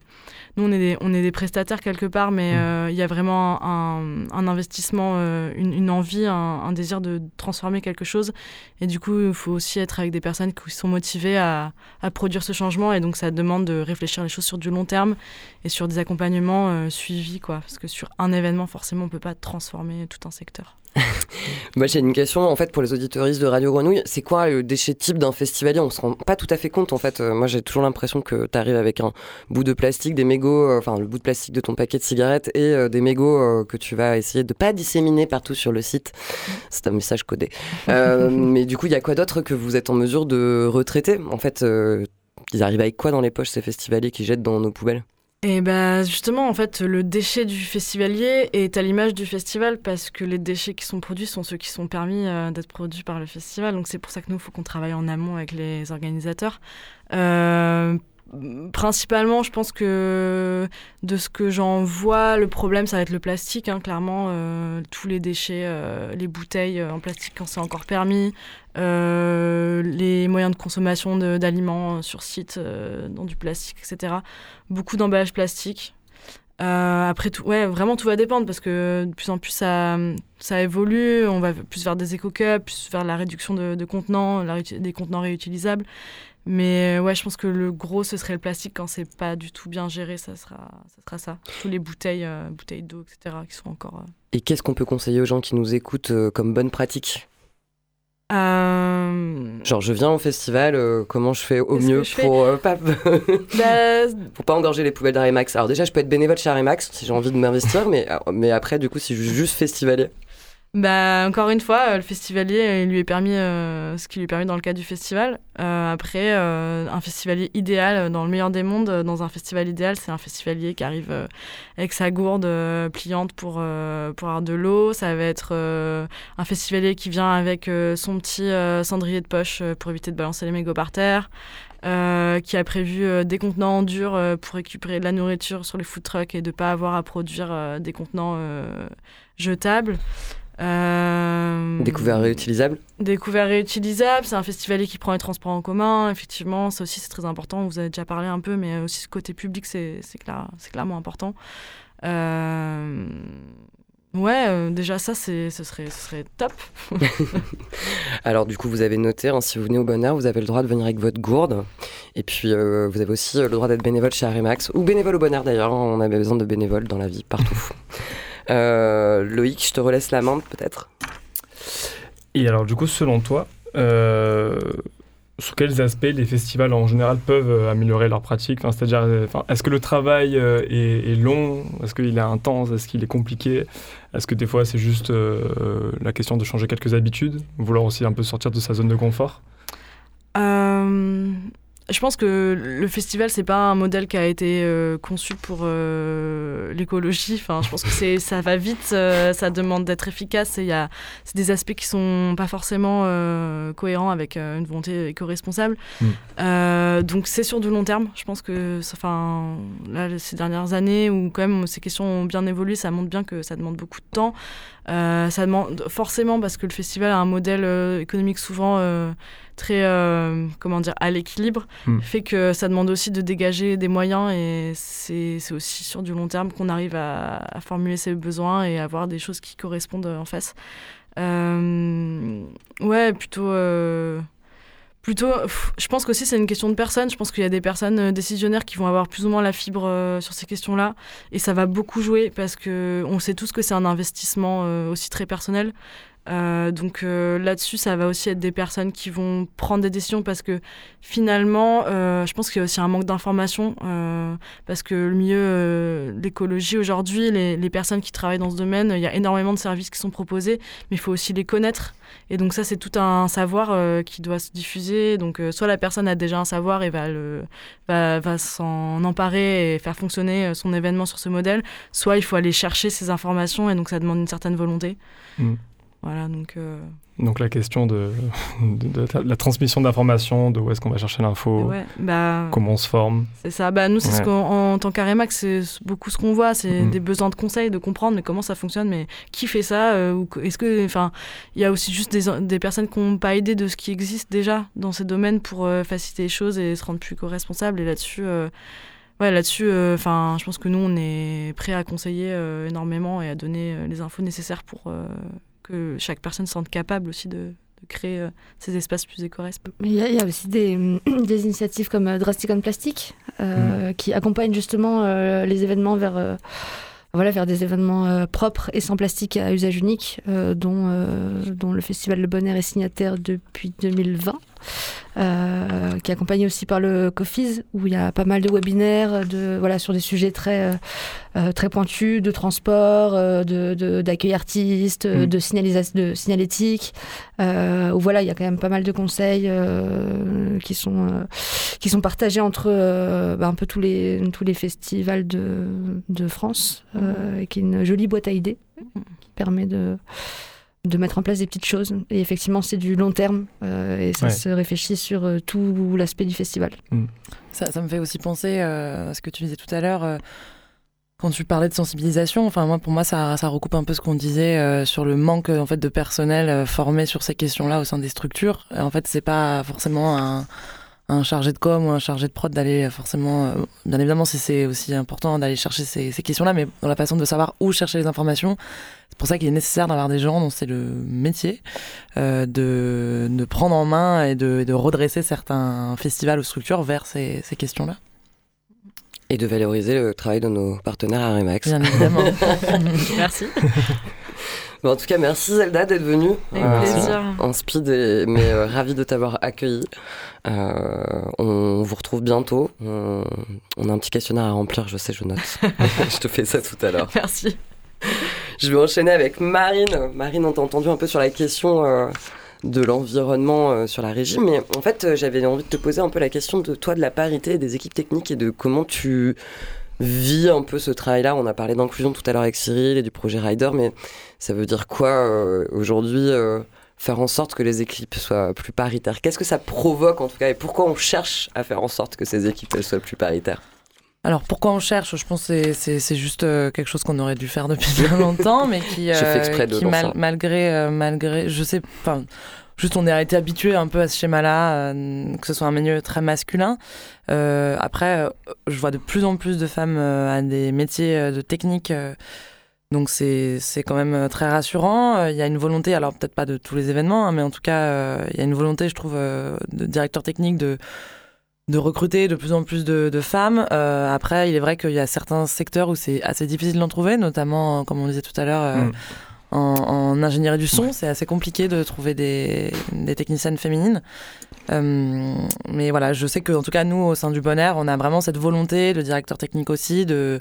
nous on est des, on est des prestataires quelque part mais mmh. euh, il y a vraiment un, un investissement euh, une, une, envie un, un, désir de transformer quelque chose. Et du coup il faut aussi être avec des personnes qui sont motivées à, à produire ce changement. Et donc ça demande de réfléchir les choses sur du long terme et sur des accompagnements euh, suivis quoi. Parce que sur un événement forcément on peut pas transformer tout un secteur Moi, j'ai une question en fait pour les auditoristes de Radio Grenouille. C'est quoi le déchet type d'un festivalier? On se rend pas tout à fait compte en fait. Euh, moi, j'ai toujours l'impression que tu arrives avec un bout de plastique, des mégots, euh, enfin le bout de plastique de ton paquet de cigarettes et euh, des mégots que tu vas essayer de pas disséminer partout sur le site. C'est un message codé. mais du coup, il y a quoi d'autre que vous êtes en mesure de retraiter? En fait, ils arrivent avec quoi dans les poches ces festivaliers qui jettent dans nos poubelles? Et ben justement, en fait, le déchet du festivalier est à l'image du festival parce que les déchets qui sont produits sont ceux qui sont permis euh, d'être produits par le festival. Donc c'est pour ça que nous, il faut qu'on travaille en amont avec les organisateurs. Euh, principalement, je pense que de ce que j'en vois, le problème, ça va être le plastique. Hein, clairement, euh, tous les déchets, euh, les bouteilles euh, en plastique quand c'est encore permis, les moyens de consommation d'aliments sur site dans du plastique, etc. Beaucoup d'emballages plastiques. après tout, ouais, vraiment tout va dépendre parce que de plus en plus ça, ça évolue. On va plus vers des éco-cups, plus vers la réduction de, de contenants, des contenants réutilisables. Mais euh, ouais, je pense que le gros, ce serait le plastique quand c'est pas du tout bien géré, ça sera ça. Sera ça. Tous les bouteilles, euh, bouteilles d'eau, etc., qui sont encore. Euh, Et qu'est-ce qu'on peut conseiller aux gens qui nous écoutent comme bonne pratique? Genre, je viens au festival, comment je fais au mieux pour pas... Bah, pour pas engorger les poubelles d'Aremax Alors déjà, je peux être bénévole chez Aremax si j'ai envie de m'investir, mais, mais après, du coup, si je suis juste festivalier. Bah, encore une fois, le festivalier, il lui est permis ce qui lui est permis dans le cadre du festival. après, un festivalier idéal, dans le meilleur des mondes, dans un festival idéal, c'est un festivalier qui arrive avec sa gourde pliante pour, pour avoir de l'eau. Ça va être un festivalier qui vient avec son petit cendrier de poche pour éviter de balancer les mégots par terre. Euh, qui a prévu euh, des contenants en dur euh, pour récupérer de la nourriture sur les food trucks et de ne pas avoir à produire des contenants jetables. Des couverts réutilisables Des couverts réutilisables, c'est un festivalier qui prend les transports en commun, effectivement, ça aussi c'est très important, vous avez déjà parlé un peu, mais aussi ce côté public c'est clairement important. Ouais, euh, déjà ça, c'est, ce, serait, ce serait top. Alors du coup, vous avez noté, hein, si vous venez au Bonheur, vous avez le droit de venir avec votre gourde. Et puis, euh, vous avez aussi euh, le droit d'être bénévole chez Arimax, ou bénévole au Bonheur d'ailleurs, hein, on a besoin de bénévoles dans la vie, partout. Loïc, je te relaisse la main peut-être. Et alors du coup, selon toi, sur quels aspects les festivals en général peuvent euh, améliorer leur pratique? Enfin, C'est-à-dire, euh, est-ce que le travail euh, est, long? Est-ce qu'il est intense? Est-ce qu'il est compliqué? Est-ce que des fois c'est juste la question de changer quelques habitudes? Vouloir aussi un peu sortir de sa zone de confort? Je pense que le festival, c'est pas un modèle qui a été euh, conçu pour euh, l'écologie. Enfin, je pense que c'est, ça va vite, euh, ça demande d'être efficace. Et il y a, c'est des aspects qui sont pas forcément cohérents avec une volonté éco-responsable. Mm. donc, c'est sur du long terme. Je pense que, enfin, là, ces dernières années où quand même ces questions ont bien évolué, ça montre bien que ça demande beaucoup de temps. Ça demande forcément parce que le festival a un modèle économique souvent très euh, comment dire à l'équilibre hmm. fait que ça demande aussi de dégager des moyens et c'est aussi sur du long terme qu'on arrive à, formuler ses besoins et avoir des choses qui correspondent en face euh, ouais plutôt euh, plutôt je pense qu'aussi c'est une question de personnes. Je pense qu'il y a des personnes décisionnaires qui vont avoir plus ou moins la fibre sur ces questions là et ça va beaucoup jouer parce que on sait tous que c'est un investissement aussi très personnel euh, donc euh, là-dessus, ça va aussi être des personnes qui vont prendre des décisions parce que finalement, euh, je pense qu'il y a aussi un manque d'information parce que le milieu, l'écologie aujourd'hui, les, personnes qui travaillent dans ce domaine, il y a énormément de services qui sont proposés, mais il faut aussi les connaître. Et donc ça, c'est tout un savoir qui doit se diffuser. Donc soit la personne a déjà un savoir et va, s'en emparer et faire fonctionner son événement sur ce modèle, soit il faut aller chercher ces informations et donc ça demande une certaine volonté. Mmh. Voilà, donc. Euh, donc la question de, la transmission d'informations, de où est-ce qu'on va chercher l'info, bah, comment on se forme. C'est ça. Bah, nous, c'est ce qu'en tant qu'Aremax, c'est beaucoup ce qu'on voit, c'est mm. des besoins de conseils, de comprendre mais comment ça fonctionne, mais qui fait ça euh, Est-ce que, enfin, il y a aussi juste des, des personnes qui n'ont pas idée de ce qui existe déjà dans ces domaines pour euh, faciliter les choses et se rendre plus co-responsables. Et là-dessus. Ouais, là-dessus, enfin, je pense que nous, on est prêt à conseiller énormément et à donner les infos nécessaires pour que chaque personne se sente capable aussi de, créer euh, ces espaces plus éco-responsables. Il, y, a aussi des, des initiatives comme euh, Drastic on Plastic euh, mm. qui accompagnent justement les événements vers voilà, vers des événements propres et sans plastique à usage unique, dont, dont le Festival Le Bonheur est signataire depuis 2020. Euh, qui est accompagné aussi par le COFIS, où il y a pas mal de webinaires de, voilà, sur des sujets très, euh, euh, très pointus, de transport, de, d'accueil artiste, mm. de, signalis de signalétique, où voilà, il y a quand même pas mal de conseils qui, sont, qui sont partagés entre bah, un peu tous les, tous les festivals de, de France, et qui est une jolie boîte à idées qui permet de de mettre en place des petites choses. Et effectivement, c'est du long terme euh, et ça se réfléchit sur euh, tout l'aspect du festival. Mm. Ça, ça, me fait aussi penser euh, à ce que tu disais tout à l'heure. quand tu parlais de sensibilisation, enfin moi pour moi ça, ça recoupe un peu ce qu'on disait sur le manque en fait de personnel formé sur ces questions-là au sein des structures. En fait, c'est pas forcément un, un chargé de com ou un chargé de prod d'aller forcément, euh, bien évidemment si c'est aussi important d'aller chercher ces, questions-là, mais dans la façon de savoir où chercher les informations, pour ça qu'il est nécessaire d'avoir des gens dont c'est le métier, euh, de, de, prendre en main et de, de, redresser certains festivals ou structures vers ces, ces questions-là. Et de valoriser le travail de nos partenaires à Remax. Bien évidemment. Merci. en tout cas, merci Zelda d'être venue. Avec euh, plaisir. En speed, mais euh, ravi de t'avoir accueilli. Euh, on vous retrouve bientôt. On, a un petit questionnaire à remplir, je sais, je note. je te fais ça tout à l'heure. Merci. Je vais enchaîner avec Marine. Marine, on t'a entendu un peu sur la question euh, de l'environnement euh, sur la régie, mais en fait, euh, j'avais envie de te poser un peu la question de toi, de la parité des équipes techniques et de comment tu vis un peu ce travail-là. On a parlé d'inclusion tout à l'heure avec Cyril et du projet Rider, mais ça veut dire quoi aujourd'hui faire en sorte que les équipes soient plus paritaires? Qu'est-ce que ça provoque en tout cas et pourquoi on cherche à faire en sorte que ces équipes soient plus paritaires? Alors pourquoi on cherche? Je pense que c'est juste euh, quelque chose qu'on aurait dû faire depuis bien longtemps, mais qui, euh, qui malgré, euh, malgré, je sais, enfin, juste on a été habitué un peu à ce schéma-là, que ce soit un milieu très masculin. après, je vois de plus en plus de femmes à des métiers de technique. donc c'est quand même très rassurant. Il y a une volonté, alors peut-être pas de tous les événements, hein, mais en tout cas, il y a une volonté, je trouve, de directeur technique de de recruter de plus en plus de, femmes. Euh, après, il est vrai qu'il y a certains secteurs où c'est assez difficile d'en trouver, notamment, comme on disait tout à l'heure, euh, mm. en, ingénierie du son. C'est assez compliqué de trouver des, techniciennes féminines. Euh, mais voilà, je sais qu'en tout cas, nous, au sein du Bonheur, on a vraiment cette volonté, le directeur technique aussi, de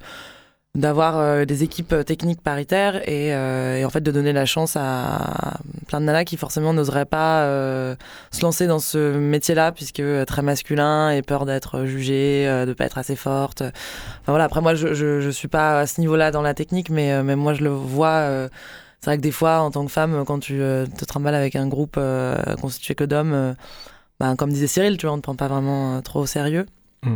d'avoir euh, des équipes euh, techniques paritaires euh, et, en fait de donner la chance à plein de nanas qui forcément n'oseraient pas se lancer dans ce métier-là puisque très masculin et peur d'être jugée, de pas être assez forte. Enfin voilà, après moi je, je, suis pas à ce niveau-là dans la technique mais même moi je le vois c'est vrai que des fois en tant que femme quand tu te trimbales avec un groupe constitué que d'hommes ben, comme disait Cyril, tu vois, on ne prend pas vraiment trop au sérieux. Mm.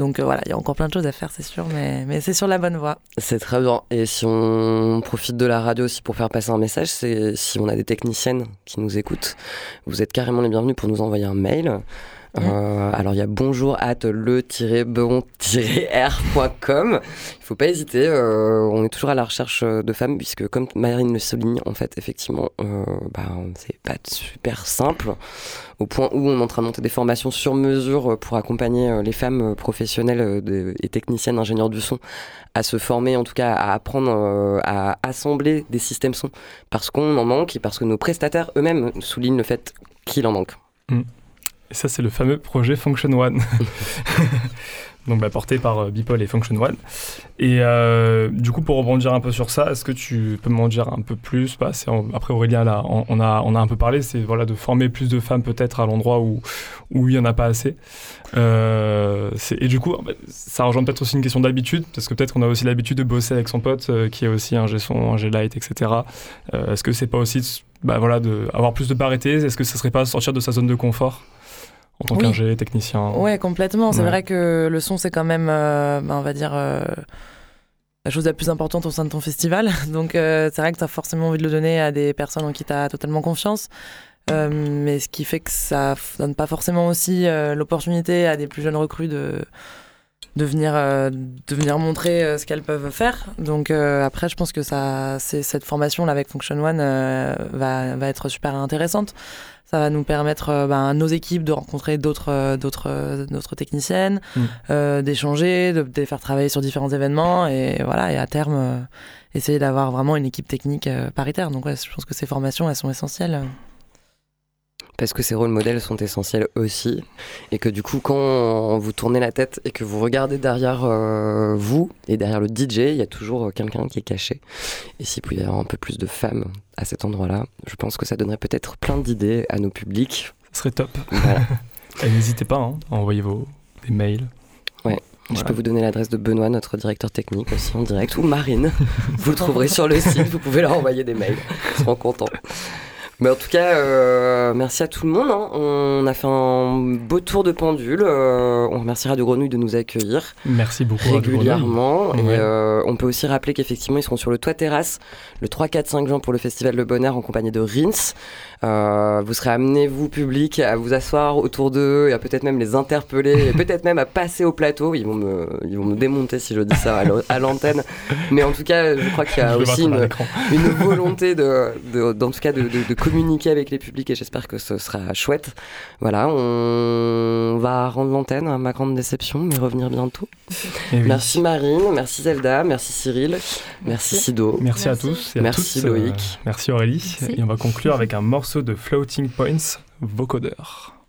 Donc euh, voilà, il y a encore plein de choses à faire, c'est sûr, mais, mais c'est sur la bonne voie. C'est très bien. Et si on profite de la radio aussi pour faire passer un message, c'est si on a des techniciennes qui nous écoutent, vous êtes carrément les bienvenus pour nous envoyer un mail. Euh, alors il y a bonjour at le-bon-r.com. Il faut pas hésiter. Euh, on est toujours à la recherche de femmes puisque comme Marine le souligne, en fait effectivement, euh, bah, c'est pas super simple au point où on est en train de monter des formations sur mesure pour accompagner les femmes professionnelles et techniciennes ingénieurs du son à se former, en tout cas à apprendre à assembler des systèmes son parce qu'on en manque et parce que nos prestataires eux-mêmes soulignent le fait qu'il en manque. Mm. Et ça, c'est le fameux projet Function One. Donc, bah, porté par euh, Bipol et Function One. Et euh, du coup, pour rebondir un peu sur ça, est-ce que tu peux m'en dire un peu plus? Bah, Après, Aurélien, là, on, a, on a un peu parlé, c'est voilà, de former plus de femmes peut-être à l'endroit où, où il n'y en a pas assez. Euh, et du coup, bah, ça rejoint peut-être aussi une question d'habitude, parce que peut-être qu'on a aussi l'habitude de bosser avec son pote qui est aussi un G-son, un G-Light, etc. est-ce que c'est pas aussi bah, voilà, de, avoir plus de parité? Est-ce que ça serait pas sortir de sa zone de confort? En tant qu'ingé, technicien. Ouais, complètement. C'est vrai que le son, c'est quand même, euh, bah, on va dire, euh, la chose la plus importante au sein de ton festival. Donc, euh, c'est vrai que tu as forcément envie de le donner à des personnes en qui tu as totalement confiance. mais ce qui fait que ça donne pas forcément aussi l'opportunité à des plus jeunes recrues de, de, venir, de venir montrer ce qu'elles peuvent faire. Donc, après, je pense que ça, cette formation-là avec Function One va, va être super intéressante. Ça va nous permettre, euh, ben, nos équipes, de rencontrer d'autres, euh, d'autres, euh, d'autres techniciennes, mm. d'échanger, de, les faire travailler sur différents événements et voilà, et à terme, essayer d'avoir vraiment une équipe technique paritaire. Donc, je pense que ces formations, elles sont essentielles parce que ces rôles modèles sont essentiels aussi. Et que du coup, quand vous tournez la tête et que vous regardez derrière euh, vous et derrière le DJ, il y a toujours quelqu'un qui est caché. Et s'il pouvait y avoir un peu plus de femmes à cet endroit-là, je pense que ça donnerait peut-être plein d'idées à nos publics. Ce serait top. N'hésitez pas hein, à envoyer vos des mails. Ouais. Je peux vous donner l'adresse de Benoît, notre directeur technique aussi en direct, ou Marine. vous le trouverez sur le site, vous pouvez leur envoyer des mails. Ils seront contents. Mais en tout cas, euh, merci à tout le monde. Hein. On a fait un beau tour de pendule. Euh, on remerciera de Grenouille de nous accueillir. Merci beaucoup. Régulièrement. Et euh, on peut aussi rappeler qu'effectivement, ils seront sur le toit terrasse le 3, 4, 5 juin pour le Festival Le Bonheur en compagnie de Rins. Euh, vous serez amené, vous, public, à vous asseoir autour d'eux et à peut-être même les interpeller et peut-être même à passer au plateau. Ils vont me, ils vont me démonter si je dis ça à l'antenne. Mais en tout cas, je crois qu'il y a aussi une, une, volonté de, de, en tout cas de, de, communiquer avec les publics et j'espère que ce sera chouette. Voilà, on va rendre l'antenne à ma grande déception, mais revenir bientôt. Eh merci Marine, merci Zelda, merci Cyril, merci Sido. Merci, à tous et merci à Loïc. Euh, merci Aurélie. Et on va conclure avec un morceau de Floating Points, Vocodeur.